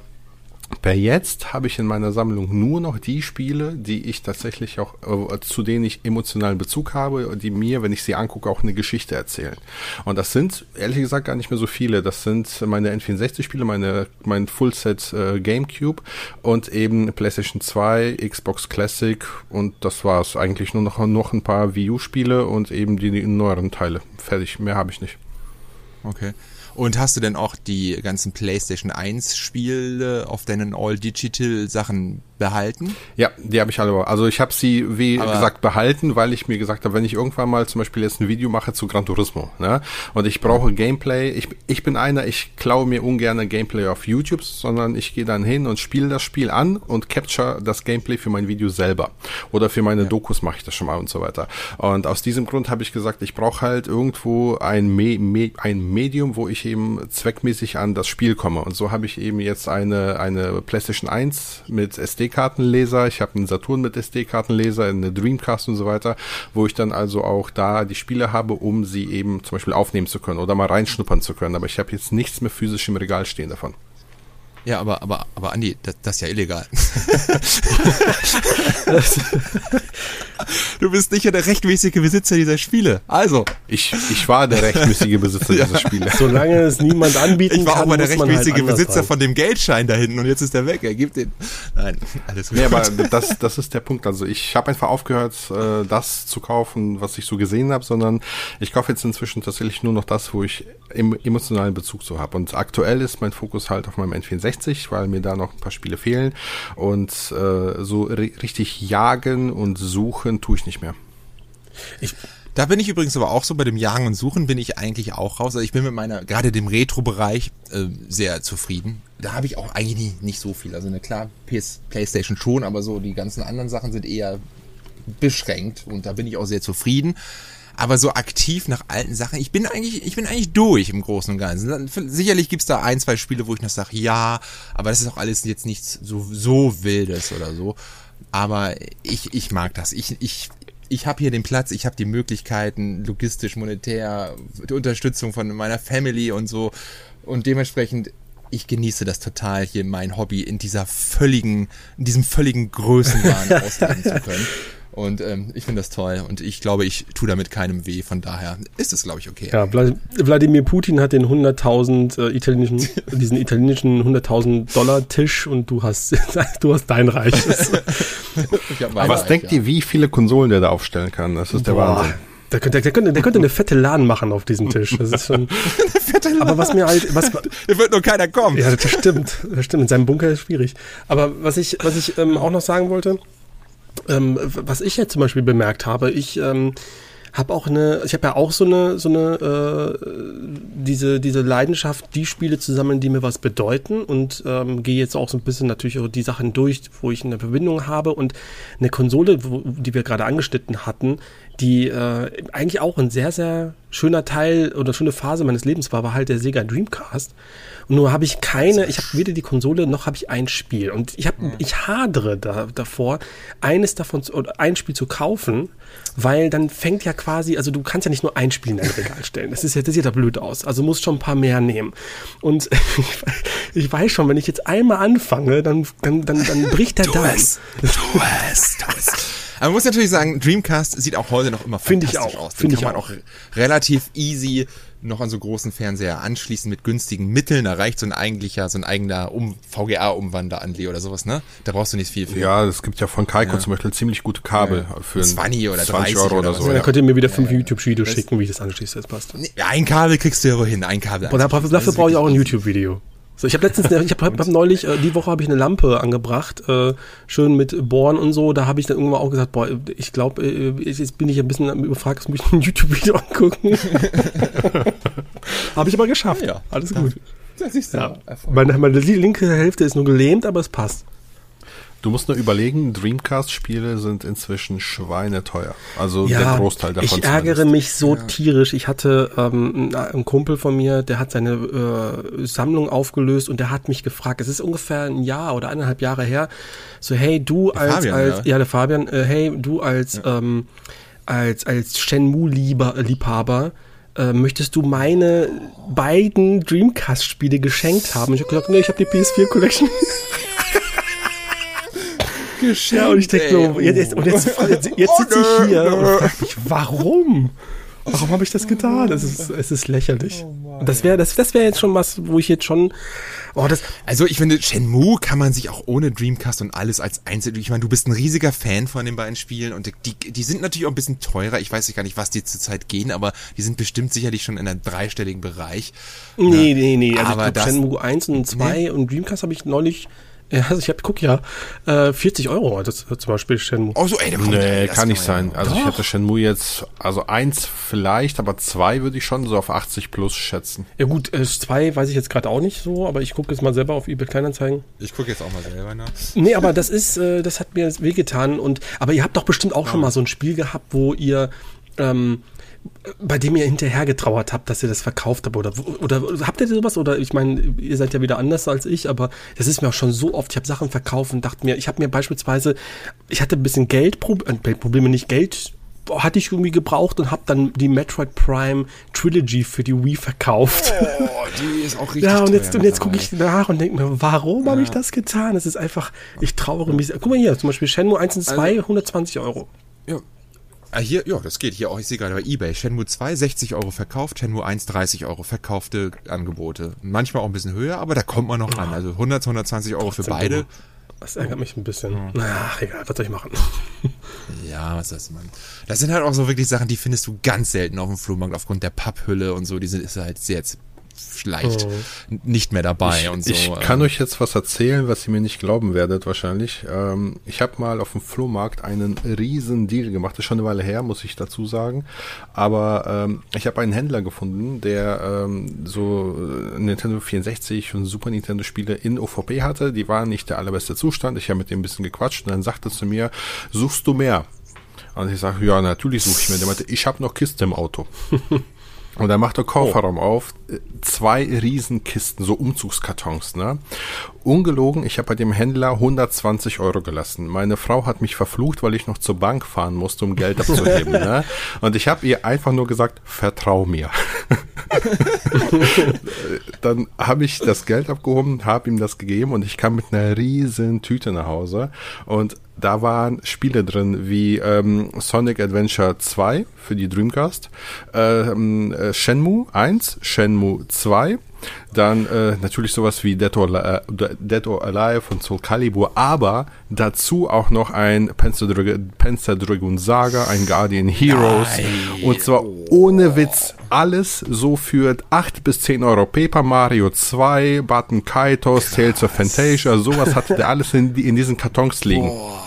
Per jetzt habe ich in meiner Sammlung nur noch die Spiele, die ich tatsächlich auch, äh, zu denen ich emotionalen Bezug habe, die mir, wenn ich sie angucke, auch eine Geschichte erzählen. Und das sind, ehrlich gesagt, gar nicht mehr so viele. Das sind meine N64-Spiele, meine, mein Fullset äh, GameCube und eben PlayStation 2, Xbox Classic und das war's. Eigentlich nur noch, noch ein paar Wii U-Spiele und eben die, die neueren Teile. Fertig, mehr habe ich nicht. Okay. Und hast du denn auch die ganzen PlayStation 1 Spiele auf deinen All-Digital Sachen behalten? Ja, die habe ich alle. Also ich habe sie, wie Aber gesagt, behalten, weil ich mir gesagt habe, wenn ich irgendwann mal zum Beispiel jetzt ein Video mache zu Gran Turismo, ne, und ich brauche Gameplay, ich, ich bin einer, ich klaue mir ungern Gameplay auf YouTube, sondern ich gehe dann hin und spiele das Spiel an und capture das Gameplay für mein Video selber. Oder für meine ja. Dokus mache ich das schon mal und so weiter. Und aus diesem Grund habe ich gesagt, ich brauche halt irgendwo ein, Me Me ein Medium, wo ich eben zweckmäßig an das Spiel komme. Und so habe ich eben jetzt eine, eine PlayStation 1 mit SD SD-Kartenleser, ich habe einen Saturn mit SD-Kartenleser, eine Dreamcast und so weiter, wo ich dann also auch da die Spiele habe, um sie eben zum Beispiel aufnehmen zu können oder mal reinschnuppern zu können. Aber ich habe jetzt nichts mehr physisch im Regal stehen davon. Ja, aber, aber, aber Andi, das, das ist ja illegal. du bist nicht der rechtmäßige Besitzer dieser Spiele. Also. Ich, ich war der rechtmäßige Besitzer ja. dieser Spiele. Solange es niemand anbieten kann. Ich war kann, auch mal der rechtmäßige halt Besitzer von dem Geldschein da hinten und jetzt ist er weg. Er gibt den. Nein, alles gut. Nee, aber das, das ist der Punkt. Also ich habe einfach aufgehört, äh, das zu kaufen, was ich so gesehen habe, sondern ich kaufe jetzt inzwischen tatsächlich nur noch das, wo ich emotionalen Bezug zu habe. Und aktuell ist mein Fokus halt auf meinem N64 360, weil mir da noch ein paar Spiele fehlen. Und äh, so richtig jagen und suchen tue ich nicht mehr. Ich da bin ich übrigens aber auch so, bei dem Jagen und Suchen bin ich eigentlich auch raus. Also ich bin mit meiner, gerade dem Retro-Bereich, äh, sehr zufrieden. Da habe ich auch eigentlich nicht, nicht so viel. Also eine klar, PS, Playstation schon, aber so die ganzen anderen Sachen sind eher beschränkt und da bin ich auch sehr zufrieden aber so aktiv nach alten Sachen, ich bin eigentlich, ich bin eigentlich durch im Großen und Ganzen. Sicherlich gibt's da ein, zwei Spiele, wo ich noch sage, ja, aber das ist auch alles jetzt nichts so, so Wildes oder so. Aber ich, ich mag das. Ich, ich, ich habe hier den Platz, ich habe die Möglichkeiten, logistisch, monetär, die Unterstützung von meiner Family und so. Und dementsprechend, ich genieße das total, hier mein Hobby in dieser völligen, in diesem völligen Größenwahn ausleben zu können. Und ähm, ich finde das toll und ich glaube, ich tue damit keinem weh. Von daher ist es, glaube ich, okay. Ja, Wladimir Putin hat den 100.000 äh, italienischen, diesen italienischen 100.000 Dollar Tisch und du hast, du hast dein Reich. Aber was Reich, denkt ja. ihr, wie viele Konsolen der da aufstellen kann? Das ist der Boah. Wahnsinn. Der könnte, der, könnte, der könnte eine fette LAN machen auf diesem Tisch. Das ist schon. aber was mir halt, was, da wird nur keiner kommen. Ja, das stimmt. Das stimmt. In seinem Bunker ist schwierig. Aber was ich, was ich ähm, auch noch sagen wollte, ähm, was ich jetzt zum Beispiel bemerkt habe, ich ähm, habe auch eine, ich habe ja auch so eine, so eine, äh, diese, diese Leidenschaft, die Spiele zu sammeln, die mir was bedeuten und ähm, gehe jetzt auch so ein bisschen natürlich auch die Sachen durch, wo ich eine Verbindung habe und eine Konsole, wo, die wir gerade angeschnitten hatten, die äh, eigentlich auch ein sehr, sehr schöner Teil oder schöne Phase meines Lebens war, war halt der Sega Dreamcast. Und nur habe ich keine, ich habe weder die Konsole noch habe ich ein Spiel. Und ich habe, ich hadere da, davor, eines davon zu, oder ein Spiel zu kaufen, weil dann fängt ja quasi, also du kannst ja nicht nur ein Spiel in dein Regal stellen. Das ist ja, das sieht ja blöd aus. Also musst schon ein paar mehr nehmen. Und ich, weiß schon, wenn ich jetzt einmal anfange, dann, dann, dann, dann bricht der Damm. Es. Du es, du es. Aber man muss natürlich sagen, Dreamcast sieht auch heute noch immer Find fantastisch ich auch. aus. Den Find kann man auch. auch relativ easy noch an so großen Fernseher anschließen mit günstigen Mitteln. Da reicht so ein eigentlicher, so ein eigener um, VGA-Umwander an oder sowas, ne? Da brauchst du nicht viel für. Ja, es gibt ja von Kaiko ja. zum Beispiel ziemlich gute Kabel ja. für 20 oder 20 Euro oder, oder so. Ja, dann könnt ihr mir wieder fünf YouTube-Videos schicken, wie ich das anschließe. Das passt. Ja, ein Kabel kriegst du ja hin, ein Kabel. Und dafür brauche ich auch ein YouTube-Video. So, ich habe letztens, ich habe hab neulich, äh, die Woche habe ich eine Lampe angebracht, äh, schön mit Bohren und so. Da habe ich dann irgendwann auch gesagt, boah, ich glaube, äh, jetzt bin ich ein bisschen überfragt, jetzt muss ich ein YouTube-Video angucken. habe ich aber geschafft. Ja, alles gut. Das ist ja. Meine, meine linke Hälfte ist nur gelähmt, aber es passt. Du musst nur überlegen, Dreamcast-Spiele sind inzwischen schweineteuer. Also ja, der Großteil davon. Ich ärgere zumindest. mich so ja. tierisch. Ich hatte ähm, einen Kumpel von mir, der hat seine äh, Sammlung aufgelöst und der hat mich gefragt, es ist ungefähr ein Jahr oder eineinhalb Jahre her, so hey, du der als, Fabian, als ja. ja. der Fabian, äh, hey, du als, ähm, als, als Shenmue-Liebhaber, äh, möchtest du meine beiden Dreamcast-Spiele geschenkt haben? Ich habe gesagt, nee, ich habe die PS4 Collection. geschenkt. Ja, und ich denke so, jetzt, und jetzt, jetzt, jetzt oh, sitze ich hier und frage mich, warum? Warum habe ich das getan? Es ist, es ist lächerlich. Oh das wäre das, das wäre jetzt schon was, wo ich jetzt schon. Oh, das, also ich finde, Shenmue kann man sich auch ohne Dreamcast und alles als Einzel. Ich meine, du bist ein riesiger Fan von den beiden Spielen und die, die sind natürlich auch ein bisschen teurer. Ich weiß gar nicht, was die zurzeit gehen, aber die sind bestimmt sicherlich schon in einem dreistelligen Bereich. Nee, nee, nee. Also aber ich glaub, Shenmue 1 und 2 nee. und Dreamcast habe ich neulich ja, also ich habe, guck ja, äh, 40 Euro das zum Beispiel Shenmue. Oh so, ey, der kommt, nee, kann nicht sein. Also Doch. ich hätte Shenmue jetzt, also eins vielleicht, aber zwei würde ich schon so auf 80 plus schätzen. Ja gut, äh, zwei weiß ich jetzt gerade auch nicht so, aber ich gucke jetzt mal selber auf eBay Kleinanzeigen. Ich gucke jetzt auch mal selber nach. Nee, aber das ist, äh, das hat mir wehgetan und, aber ihr habt doch bestimmt auch ja. schon mal so ein Spiel gehabt, wo ihr, ähm, bei dem ihr hinterher getrauert habt, dass ihr das verkauft habt oder oder habt ihr sowas oder ich meine, ihr seid ja wieder anders als ich, aber das ist mir auch schon so oft, ich habe Sachen verkauft und dachte mir, ich habe mir beispielsweise, ich hatte ein bisschen Geldprobleme, äh, nicht Geld hatte ich irgendwie gebraucht und habe dann die Metroid Prime Trilogy für die Wii verkauft. Oh, die ist auch richtig Ja, und jetzt, und jetzt gucke ich nach und denke mir, warum ja. habe ich das getan? Es ist einfach, ich trauere mich. Guck mal hier, zum Beispiel Shenmue 1 und 2, also, 120 Euro. Ja, Ah, hier, ja, das geht hier auch. Ich sehe gerade bei eBay. Shenmue 2 60 Euro verkauft, Shenmue 1 30 Euro verkaufte Angebote. Manchmal auch ein bisschen höher, aber da kommt man noch an. Also 100, 120 Euro für beide. Das ärgert mich ein bisschen. Mhm. Ach, egal, was soll ich machen? ja, was heißt man? Das sind halt auch so wirklich Sachen, die findest du ganz selten auf dem Flohmarkt aufgrund der Papphülle und so. Die sind ist halt sehr vielleicht oh. nicht mehr dabei ich, und so. Ich kann euch jetzt was erzählen, was ihr mir nicht glauben werdet wahrscheinlich. Ähm, ich habe mal auf dem Flohmarkt einen riesen Deal gemacht. Das ist schon eine Weile her, muss ich dazu sagen. Aber ähm, ich habe einen Händler gefunden, der ähm, so äh, Nintendo 64 und Super Nintendo Spiele in OVP hatte. Die waren nicht der allerbeste Zustand. Ich habe mit dem ein bisschen gequatscht und dann sagte zu mir, suchst du mehr? Und ich sage, ja, natürlich suche ich mir. Der meinte, ich habe noch Kiste im Auto. Und dann macht der Kofferraum oh. auf, zwei Riesenkisten, so Umzugskartons, ne? Ungelogen, ich habe bei dem Händler 120 Euro gelassen. Meine Frau hat mich verflucht, weil ich noch zur Bank fahren musste, um Geld abzuheben, ne? Und ich habe ihr einfach nur gesagt, vertrau mir. dann habe ich das Geld abgehoben, habe ihm das gegeben und ich kam mit einer riesen Tüte nach Hause und da waren Spiele drin wie ähm, Sonic Adventure 2 für die Dreamcast, ähm, äh, Shenmue 1, Shenmue 2, dann äh, natürlich sowas wie Dead or, äh, Dead or Alive von Soul Calibur, aber dazu auch noch ein Panzer, Panzer Dragoon Saga, ein Guardian Heroes Nein. und zwar ohne Witz alles so für 8 bis 10 Euro. Paper Mario 2, Button Kaitos, Tales of Fantasia, sowas hatte der alles in, in diesen Kartons liegen. Boah.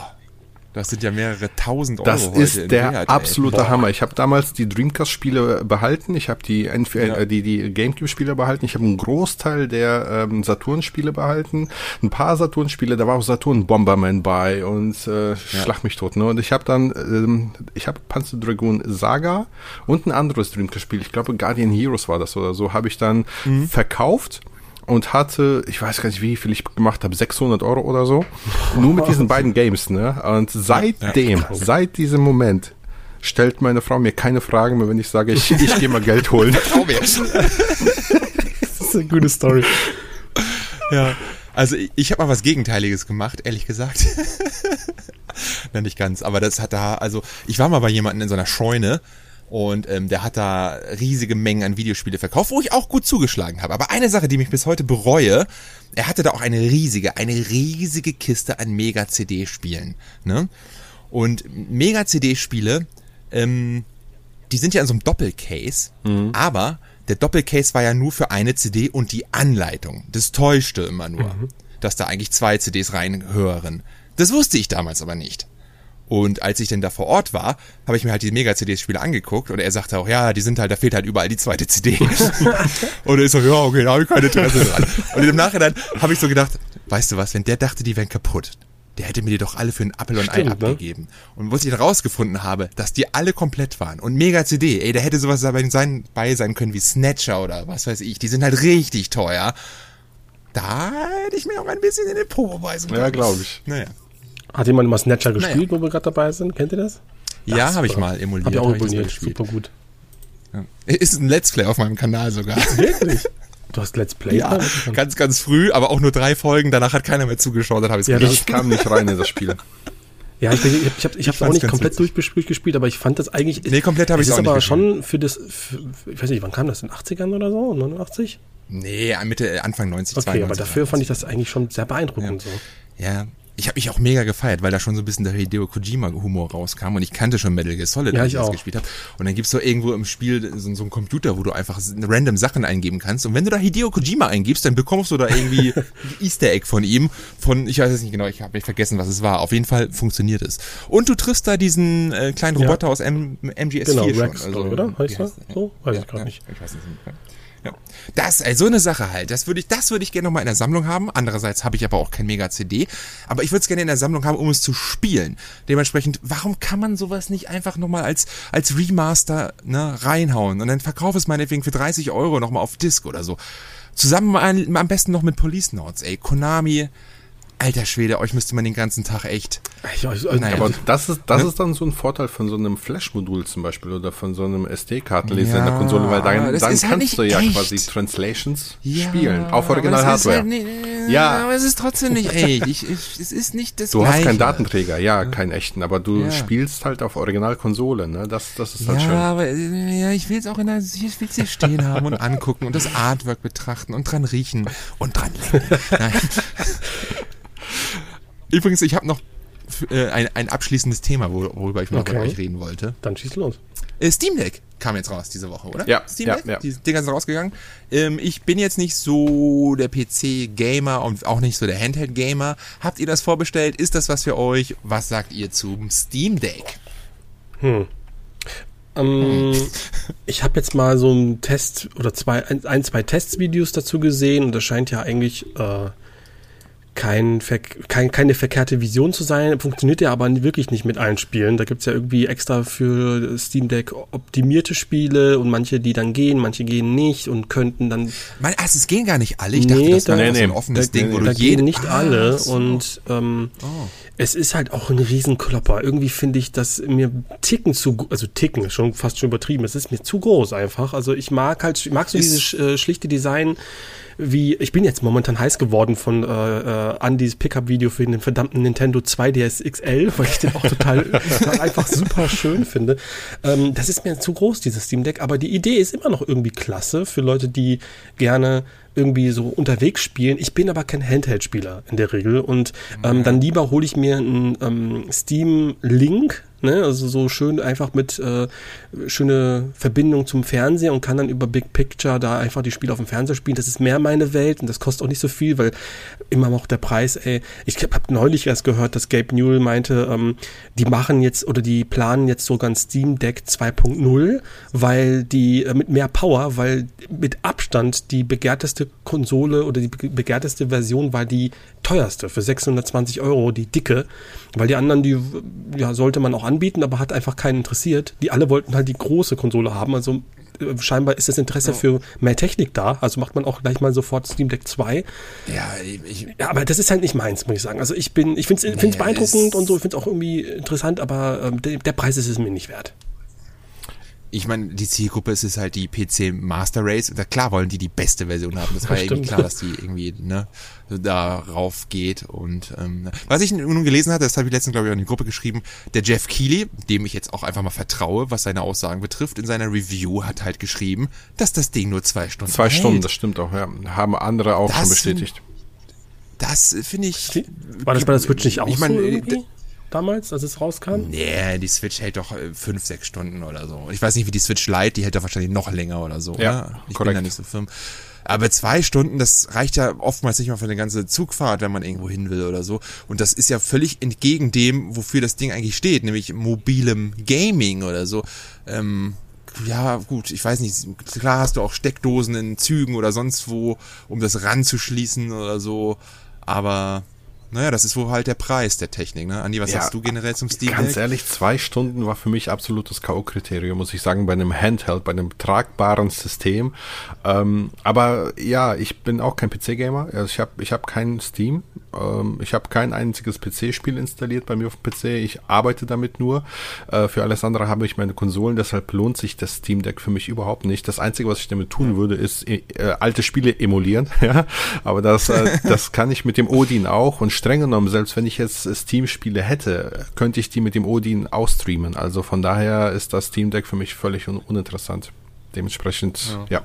Das sind ja mehrere tausend Euro. Das ist der Wert, absolute Hammer. Ich habe damals die Dreamcast-Spiele behalten. Ich habe die, äh, ja. die, die Gamecube-Spiele behalten. Ich habe einen Großteil der ähm, Saturn-Spiele behalten. Ein paar Saturn-Spiele, da war auch Saturn Bomberman bei und äh, ja. schlag mich tot. Ne? Und ich habe dann, ähm, ich habe Panzer Dragoon Saga und ein anderes Dreamcast-Spiel. Ich glaube Guardian Heroes war das oder so. Habe ich dann mhm. verkauft und hatte, ich weiß gar nicht, wie viel ich gemacht habe, 600 Euro oder so. Nur mit diesen beiden Games, ne? Und seitdem, ja, seit diesem Moment, stellt meine Frau mir keine Fragen mehr, wenn ich sage, ich, ich gehe mal Geld holen. das ist eine gute Story. Ja, also ich, ich habe mal was Gegenteiliges gemacht, ehrlich gesagt. Nein, nicht ganz, aber das hat da, also ich war mal bei jemandem in so einer Scheune und ähm, der hat da riesige Mengen an Videospiele verkauft, wo ich auch gut zugeschlagen habe. Aber eine Sache, die mich bis heute bereue, er hatte da auch eine riesige, eine riesige Kiste an Mega-CD-Spielen. Ne? Und Mega-CD-Spiele, ähm, die sind ja in so einem Doppelcase, mhm. aber der Doppelcase war ja nur für eine CD und die Anleitung. Das täuschte immer nur, mhm. dass da eigentlich zwei CDs reinhören. Das wusste ich damals aber nicht. Und als ich denn da vor Ort war, habe ich mir halt die Mega-CD-Spiele angeguckt und er sagte auch, ja, die sind halt, da fehlt halt überall die zweite CD. und er ist so, ja, okay, da habe ich keine Interesse dran. Und im Nachhinein habe ich so gedacht, weißt du was, wenn der dachte, die wären kaputt, der hätte mir die doch alle für ein Apple und Ei ne? abgegeben. Ne? Und was ich dann rausgefunden habe, dass die alle komplett waren. Und Mega CD, ey, da hätte sowas dabei sein, bei sein können wie Snatcher oder was weiß ich. Die sind halt richtig teuer. Da hätte ich mir auch ein bisschen in den Po beißen können. Ja, glaube ich. Naja. Hat jemand mal Snatcher gespielt, naja. wo wir gerade dabei sind? Kennt ihr das? Ja, habe ich mal emuliert. Hab ich auch emuliert. Super gut. Ja. Ist ein Let's Play auf meinem Kanal sogar. Wirklich? Du hast Let's Play? Ja, ganz, ganz früh, aber auch nur drei Folgen. Danach hat keiner mehr zugeschaut. Dann habe ich ja, Ich kam nicht rein in das Spiel. Ja, ich, ich, ich habe ich hab's auch nicht komplett durchgespielt, aber ich fand das eigentlich. Nee, komplett habe ich es auch nicht. aber schon für das, für, ich weiß nicht, wann kam das? In den 80ern oder so? 89? Nee, Mitte, Anfang 90, Okay, 92, aber dafür fand ich das eigentlich schon sehr beeindruckend ja. so. Ja, ich habe mich auch mega gefeiert, weil da schon so ein bisschen der Hideo Kojima-Humor rauskam und ich kannte schon Metal Gear Solid, ja, als ich das gespielt habe. Und dann gibt's so irgendwo im Spiel so, so einen Computer, wo du einfach random Sachen eingeben kannst. Und wenn du da Hideo Kojima eingibst, dann bekommst du da irgendwie Easter Egg von ihm. Von, ich weiß es nicht genau, ich habe vergessen, was es war. Auf jeden Fall funktioniert es. Und du triffst da diesen äh, kleinen Roboter ja. aus M MGS4 genau, schon. Rex, also, oder? Heißt er? So? Weiß ja, ich gar nicht. Ich weiß es nicht. Ja. Das, also so eine Sache halt. Das würde ich, das würde ich gerne nochmal in der Sammlung haben. Andererseits habe ich aber auch kein Mega-CD. Aber ich würde es gerne in der Sammlung haben, um es zu spielen. Dementsprechend, warum kann man sowas nicht einfach nochmal als, als Remaster ne, reinhauen und dann verkauf es meinetwegen für 30 Euro nochmal auf Disc oder so. Zusammen am besten noch mit Police Notes, ey. Konami, Alter Schwede, euch müsste man den ganzen Tag echt. Ich, ich, naja, aber das ist, das ne? ist dann so ein Vorteil von so einem Flash-Modul zum Beispiel oder von so einem SD-Kartenleser ja, in der Konsole, weil dann, dann halt kannst du ja echt. quasi Translations ja, spielen auf Original-Hardware. Halt nicht, ja, aber es ist trotzdem nicht echt. Ich, ich, es ist nicht das Du Gleiche. hast keinen Datenträger, ja, keinen echten, aber du ja. spielst halt auf Original-Konsole, ne? Das, das ist halt ja, schön. Aber, ja, ich will es auch in der, ich will es hier stehen haben und angucken und das Artwork betrachten und dran riechen und dran lecken. Nein. Übrigens, ich habe noch äh, ein, ein abschließendes Thema, worüber ich noch okay. mit euch reden wollte. Dann schieß los. Äh, Steam Deck kam jetzt raus diese Woche, oder? Ja. Steam Deck? Ja, ja. Die Dinger sind rausgegangen. Ähm, ich bin jetzt nicht so der PC-Gamer und auch nicht so der Handheld-Gamer. Habt ihr das vorbestellt? Ist das was für euch? Was sagt ihr zum Steam Deck? Hm. Ähm, hm. ich habe jetzt mal so einen Test oder zwei, ein, ein zwei Testvideos dazu gesehen und das scheint ja eigentlich äh, kein, kein, keine verkehrte Vision zu sein, funktioniert ja aber wirklich nicht mit allen Spielen. Da gibt's ja irgendwie extra für Steam Deck optimierte Spiele und manche, die dann gehen, manche gehen nicht und könnten dann. Mein, also es gehen gar nicht alle. Ich dachte, nee, das wäre nee, nee. ein offenes da, Ding, wo da du jeden. nicht ah, alle so. und ähm, oh. es ist halt auch ein Riesenklopper. Irgendwie finde ich das mir Ticken zu, also Ticken ist schon fast schon übertrieben. Es ist mir zu groß einfach. Also ich mag halt, ich mag so dieses äh, schlichte Design wie, ich bin jetzt momentan heiß geworden von äh, äh, Andys Pickup-Video für den verdammten Nintendo 2DS XL, weil ich den auch total einfach super schön finde. Ähm, das ist mir zu groß, dieses Steam Deck, aber die Idee ist immer noch irgendwie klasse für Leute, die gerne irgendwie so unterwegs spielen. Ich bin aber kein Handheld-Spieler in der Regel und ähm, dann lieber hole ich mir einen ähm, Steam Link ne? also so schön einfach mit äh, schöne Verbindung zum Fernseher und kann dann über Big Picture da einfach die Spiele auf dem Fernseher spielen. Das ist mehr meine Welt und das kostet auch nicht so viel, weil immer noch der Preis, ey, ich habe neulich erst gehört, dass Gabe Newell meinte, ähm, die machen jetzt oder die planen jetzt sogar ein Steam Deck 2.0, weil die äh, mit mehr Power, weil mit Abstand die begehrteste Konsole oder die begehrteste Version war die teuerste für 620 Euro, die dicke, weil die anderen, die ja, sollte man auch anbieten, aber hat einfach keinen interessiert. Die alle wollten halt die große Konsole haben, also äh, scheinbar ist das Interesse ja. für mehr Technik da, also macht man auch gleich mal sofort Steam Deck 2. Ja, ich, ja aber das ist halt nicht meins, muss ich sagen. Also ich bin, ich finde es nee, beeindruckend und so, ich finde es auch irgendwie interessant, aber ähm, der, der Preis ist es mir nicht wert ich meine, die Zielgruppe ist es halt die PC Master Race. Und da klar wollen die die beste Version haben. Das war ja irgendwie klar, dass die irgendwie ne, darauf geht. Und ähm, was ich nun gelesen hatte, das habe ich letztens, glaube ich, auch in die Gruppe geschrieben, der Jeff Keighley, dem ich jetzt auch einfach mal vertraue, was seine Aussagen betrifft, in seiner Review hat halt geschrieben, dass das Ding nur zwei Stunden Zwei hält. Stunden, das stimmt auch, ja. Haben andere auch das schon bestätigt. Das finde ich. War das bei der Switch nicht auch ich mein, so irgendwie? Damals, als es rauskam? Nee, die Switch hält doch äh, fünf, sechs Stunden oder so. Ich weiß nicht, wie die Switch Lite, die hält doch wahrscheinlich noch länger oder so. Ja, oder? Ich korrekt. bin da nicht so firm. Aber zwei Stunden, das reicht ja oftmals nicht mal für eine ganze Zugfahrt, wenn man irgendwo hin will oder so. Und das ist ja völlig entgegen dem, wofür das Ding eigentlich steht, nämlich mobilem Gaming oder so. Ähm, ja, gut, ich weiß nicht, klar hast du auch Steckdosen in Zügen oder sonst wo, um das ranzuschließen oder so. Aber naja, das ist wohl halt der Preis der Technik, ne? Andi, was ja, sagst du generell zum Steam Deck? Ganz ehrlich, zwei Stunden war für mich absolutes K.O.-Kriterium, muss ich sagen, bei einem Handheld, bei einem tragbaren System. Ähm, aber ja, ich bin auch kein PC-Gamer. Also ich habe ich hab keinen Steam. Ähm, ich habe kein einziges PC-Spiel installiert bei mir auf dem PC. Ich arbeite damit nur. Äh, für alles andere habe ich meine Konsolen, deshalb lohnt sich das Steam Deck für mich überhaupt nicht. Das Einzige, was ich damit tun würde, ist äh, alte Spiele emulieren. ja, aber das, äh, das kann ich mit dem Odin auch und streng genommen, selbst wenn ich jetzt Steam-Spiele hätte, könnte ich die mit dem Odin ausstreamen. Also von daher ist das Steam Deck für mich völlig un uninteressant. Dementsprechend, ja. ja.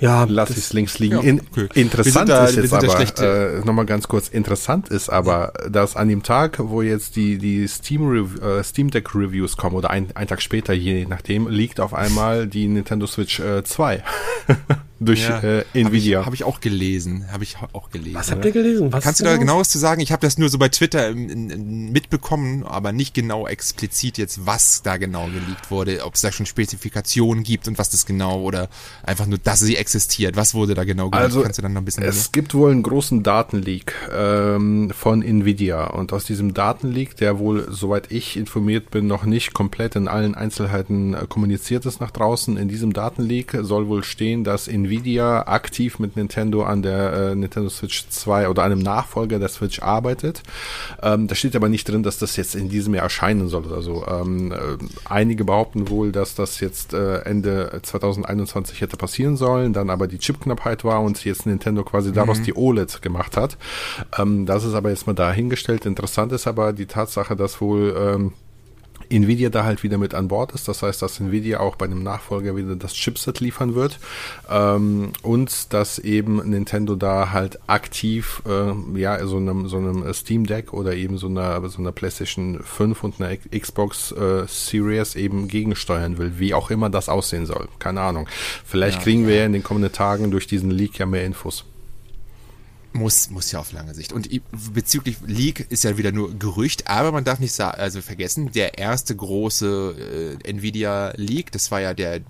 Ja, lass ich es links liegen. Ja, In, interessant da, ist jetzt aber, äh, nochmal ganz kurz, interessant ist aber, dass an dem Tag, wo jetzt die, die Steam, äh, Steam Deck Reviews kommen oder ein, ein Tag später, je nachdem, liegt auf einmal die Nintendo Switch äh, 2 durch ja, äh, Nvidia. Habe ich, hab ich, auch gelesen. Habe ich auch gelesen. Was habt ihr gelesen? Was Kannst du da genau was zu sagen? Ich habe das nur so bei Twitter in, in, in mitbekommen, aber nicht genau explizit jetzt, was da genau geleakt wurde, ob es da schon Spezifikationen gibt und was das genau oder einfach nur, dass sie existiert. Was wurde da genau geleakt? Also, Kannst du dann noch ein bisschen Es mehr? gibt wohl einen großen Datenleak ähm, von Nvidia und aus diesem Datenleak, der wohl, soweit ich informiert bin, noch nicht komplett in allen Einzelheiten äh, kommuniziert ist nach draußen, in diesem Datenleak soll wohl stehen, dass Nvidia Nvidia aktiv mit Nintendo an der äh, Nintendo Switch 2 oder einem Nachfolger der Switch arbeitet. Ähm, da steht aber nicht drin, dass das jetzt in diesem Jahr erscheinen soll. Also ähm, äh, einige behaupten wohl, dass das jetzt äh, Ende 2021 hätte passieren sollen, dann aber die Chipknappheit war und jetzt Nintendo quasi daraus mhm. die OLED gemacht hat. Ähm, das ist aber jetzt mal dahingestellt. Interessant ist aber die Tatsache, dass wohl ähm, Nvidia da halt wieder mit an Bord ist. Das heißt, dass Nvidia auch bei einem Nachfolger wieder das Chipset liefern wird ähm, und dass eben Nintendo da halt aktiv äh, ja so einem so einem Steam Deck oder eben so einer so einer PlayStation 5 und einer Xbox äh, Series eben gegensteuern will, wie auch immer das aussehen soll. Keine Ahnung. Vielleicht ja, kriegen wir ja in den kommenden Tagen durch diesen Leak ja mehr Infos. Muss, muss ja auf lange Sicht. Und bezüglich Leak ist ja wieder nur Gerücht, aber man darf nicht also vergessen, der erste große äh, Nvidia Leak, das war ja der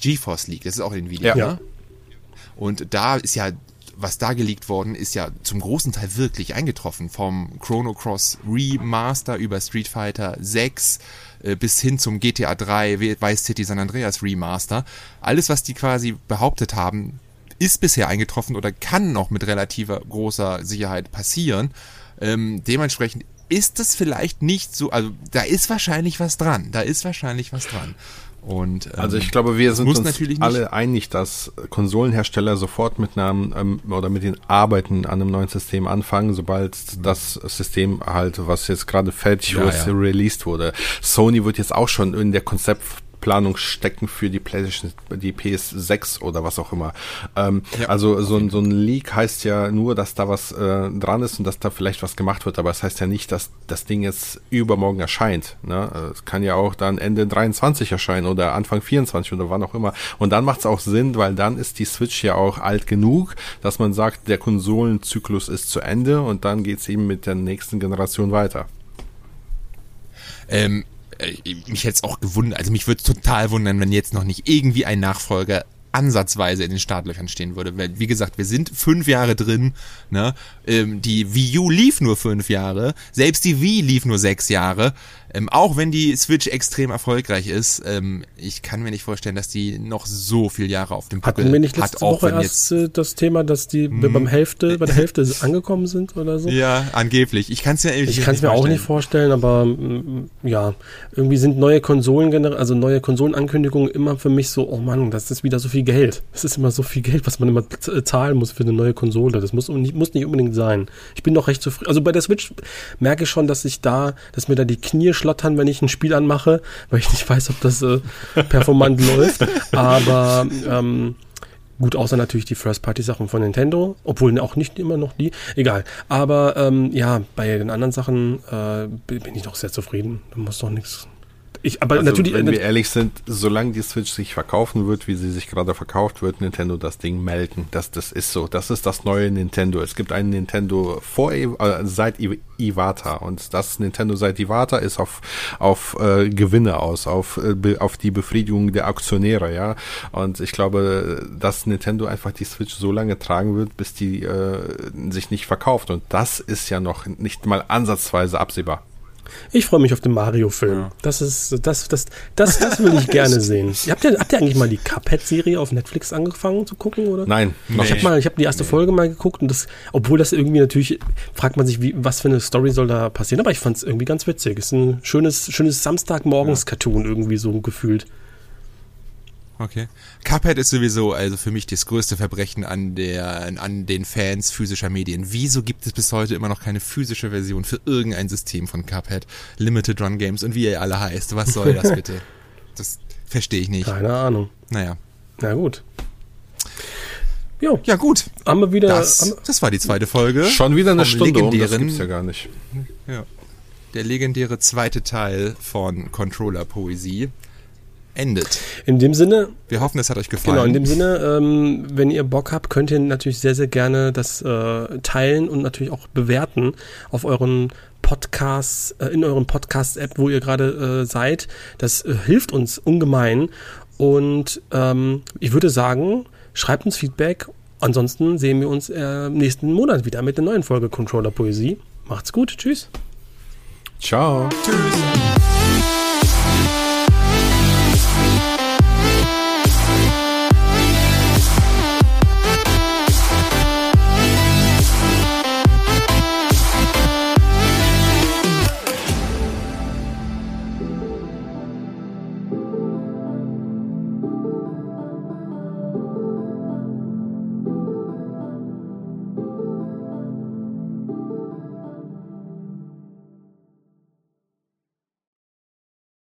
GeForce Leak, das ist auch Nvidia, ja. ne? Und da ist ja, was da geleakt worden, ist ja zum großen Teil wirklich eingetroffen. Vom Chrono Cross Remaster über Street Fighter 6 äh, bis hin zum GTA 3 Vice City San Andreas Remaster. Alles, was die quasi behauptet haben, ist bisher eingetroffen oder kann noch mit relativer großer Sicherheit passieren. Ähm, dementsprechend ist es vielleicht nicht so, also da ist wahrscheinlich was dran. Da ist wahrscheinlich was dran. Und, ähm, also ich glaube, wir sind uns alle einig, dass Konsolenhersteller sofort mit einem ähm, oder mit den Arbeiten an einem neuen System anfangen, sobald das System halt, was jetzt gerade fertig ja, ja. released wurde. Sony wird jetzt auch schon in der Konzept Planung stecken für die PlayStation, die PS6 oder was auch immer. Ähm, ja, also so, ein so ein Leak heißt ja nur, dass da was äh, dran ist und dass da vielleicht was gemacht wird, aber es das heißt ja nicht, dass das Ding jetzt übermorgen erscheint. Ne? Es kann ja auch dann Ende 23 erscheinen oder Anfang 24 oder wann auch immer. Und dann macht es auch Sinn, weil dann ist die Switch ja auch alt genug, dass man sagt, der Konsolenzyklus ist zu Ende und dann geht es eben mit der nächsten Generation weiter. Ähm, äh, mich hätte es auch gewundert, also mich würde es total wundern, wenn jetzt noch nicht irgendwie ein Nachfolger ansatzweise in den Startlöchern stehen würde. Weil, wie gesagt, wir sind fünf Jahre drin. Ne? Ähm, die Wii U lief nur fünf Jahre. Selbst die Wii lief nur sechs Jahre. Ähm, auch wenn die Switch extrem erfolgreich ist, ähm, ich kann mir nicht vorstellen, dass die noch so viele Jahre auf dem Buckel Hatten wir nicht letzte hat. Auch Woche erst äh, das Thema, dass die hm. beim Hälfte, bei der Hälfte angekommen sind oder so? Ja, angeblich. Ich kann es ja Ich kann es mir vorstellen. auch nicht vorstellen, aber mm, ja, irgendwie sind neue Konsolen, also neue Konsolenankündigungen immer für mich so, oh Mann, das ist wieder so viel Geld. Das ist immer so viel Geld, was man immer zahlen muss für eine neue Konsole. Das muss nicht, muss nicht unbedingt sein. Ich bin doch recht zufrieden. Also bei der Switch merke ich schon, dass ich da, dass mir da die Knie schlottern, wenn ich ein Spiel anmache, weil ich nicht weiß, ob das äh, performant läuft. Aber ähm, Gut, außer natürlich die First-Party-Sachen von Nintendo, obwohl auch nicht immer noch die. Egal. Aber ähm, ja, bei den anderen Sachen äh, bin ich doch sehr zufrieden. Da muss doch nichts ich, aber also, natürlich. Wenn wir ehrlich sind, solange die Switch sich verkaufen wird, wie sie sich gerade verkauft, wird Nintendo das Ding melden. Das, das ist so. Das ist das neue Nintendo. Es gibt einen Nintendo vor äh, seit Iwata und das Nintendo seit Iwata ist auf auf äh, Gewinne aus, auf äh, auf die Befriedigung der Aktionäre, ja. Und ich glaube, dass Nintendo einfach die Switch so lange tragen wird, bis die äh, sich nicht verkauft. Und das ist ja noch nicht mal ansatzweise absehbar. Ich freue mich auf den Mario-Film. Ja. Das ist, das, das, das, das will ich gerne sehen. Habt ihr, habt ihr eigentlich mal die Cuphead-Serie auf Netflix angefangen zu gucken, oder? Nein. Nee. Ich habe mal, ich habe die erste Folge mal geguckt und das, obwohl das irgendwie natürlich, fragt man sich, wie, was für eine Story soll da passieren, aber ich fand es irgendwie ganz witzig. Es ist ein schönes, schönes Samstagmorgens-Cartoon irgendwie so gefühlt. Okay. Cuphead ist sowieso also für mich das größte Verbrechen an der an den Fans physischer Medien. Wieso gibt es bis heute immer noch keine physische Version für irgendein System von Cuphead, Limited Run Games und wie ihr alle heißt? Was soll das bitte? das verstehe ich nicht. Keine Ahnung. Naja. Na gut. Jo. Ja gut. Haben wir wieder. Das, das war die zweite Folge. Schon wieder eine Stunde. Um, das gibt's ja gar nicht. Ja. Der legendäre zweite Teil von Controller Poesie endet. In dem Sinne. Wir hoffen, es hat euch gefallen. Genau, in dem Sinne, ähm, wenn ihr Bock habt, könnt ihr natürlich sehr, sehr gerne das äh, teilen und natürlich auch bewerten auf euren Podcasts, äh, in euren Podcast-App, wo ihr gerade äh, seid. Das äh, hilft uns ungemein. Und ähm, ich würde sagen, schreibt uns Feedback. Ansonsten sehen wir uns äh, nächsten Monat wieder mit einer neuen Folge Controller Poesie. Macht's gut. Tschüss. Ciao. Tschüss.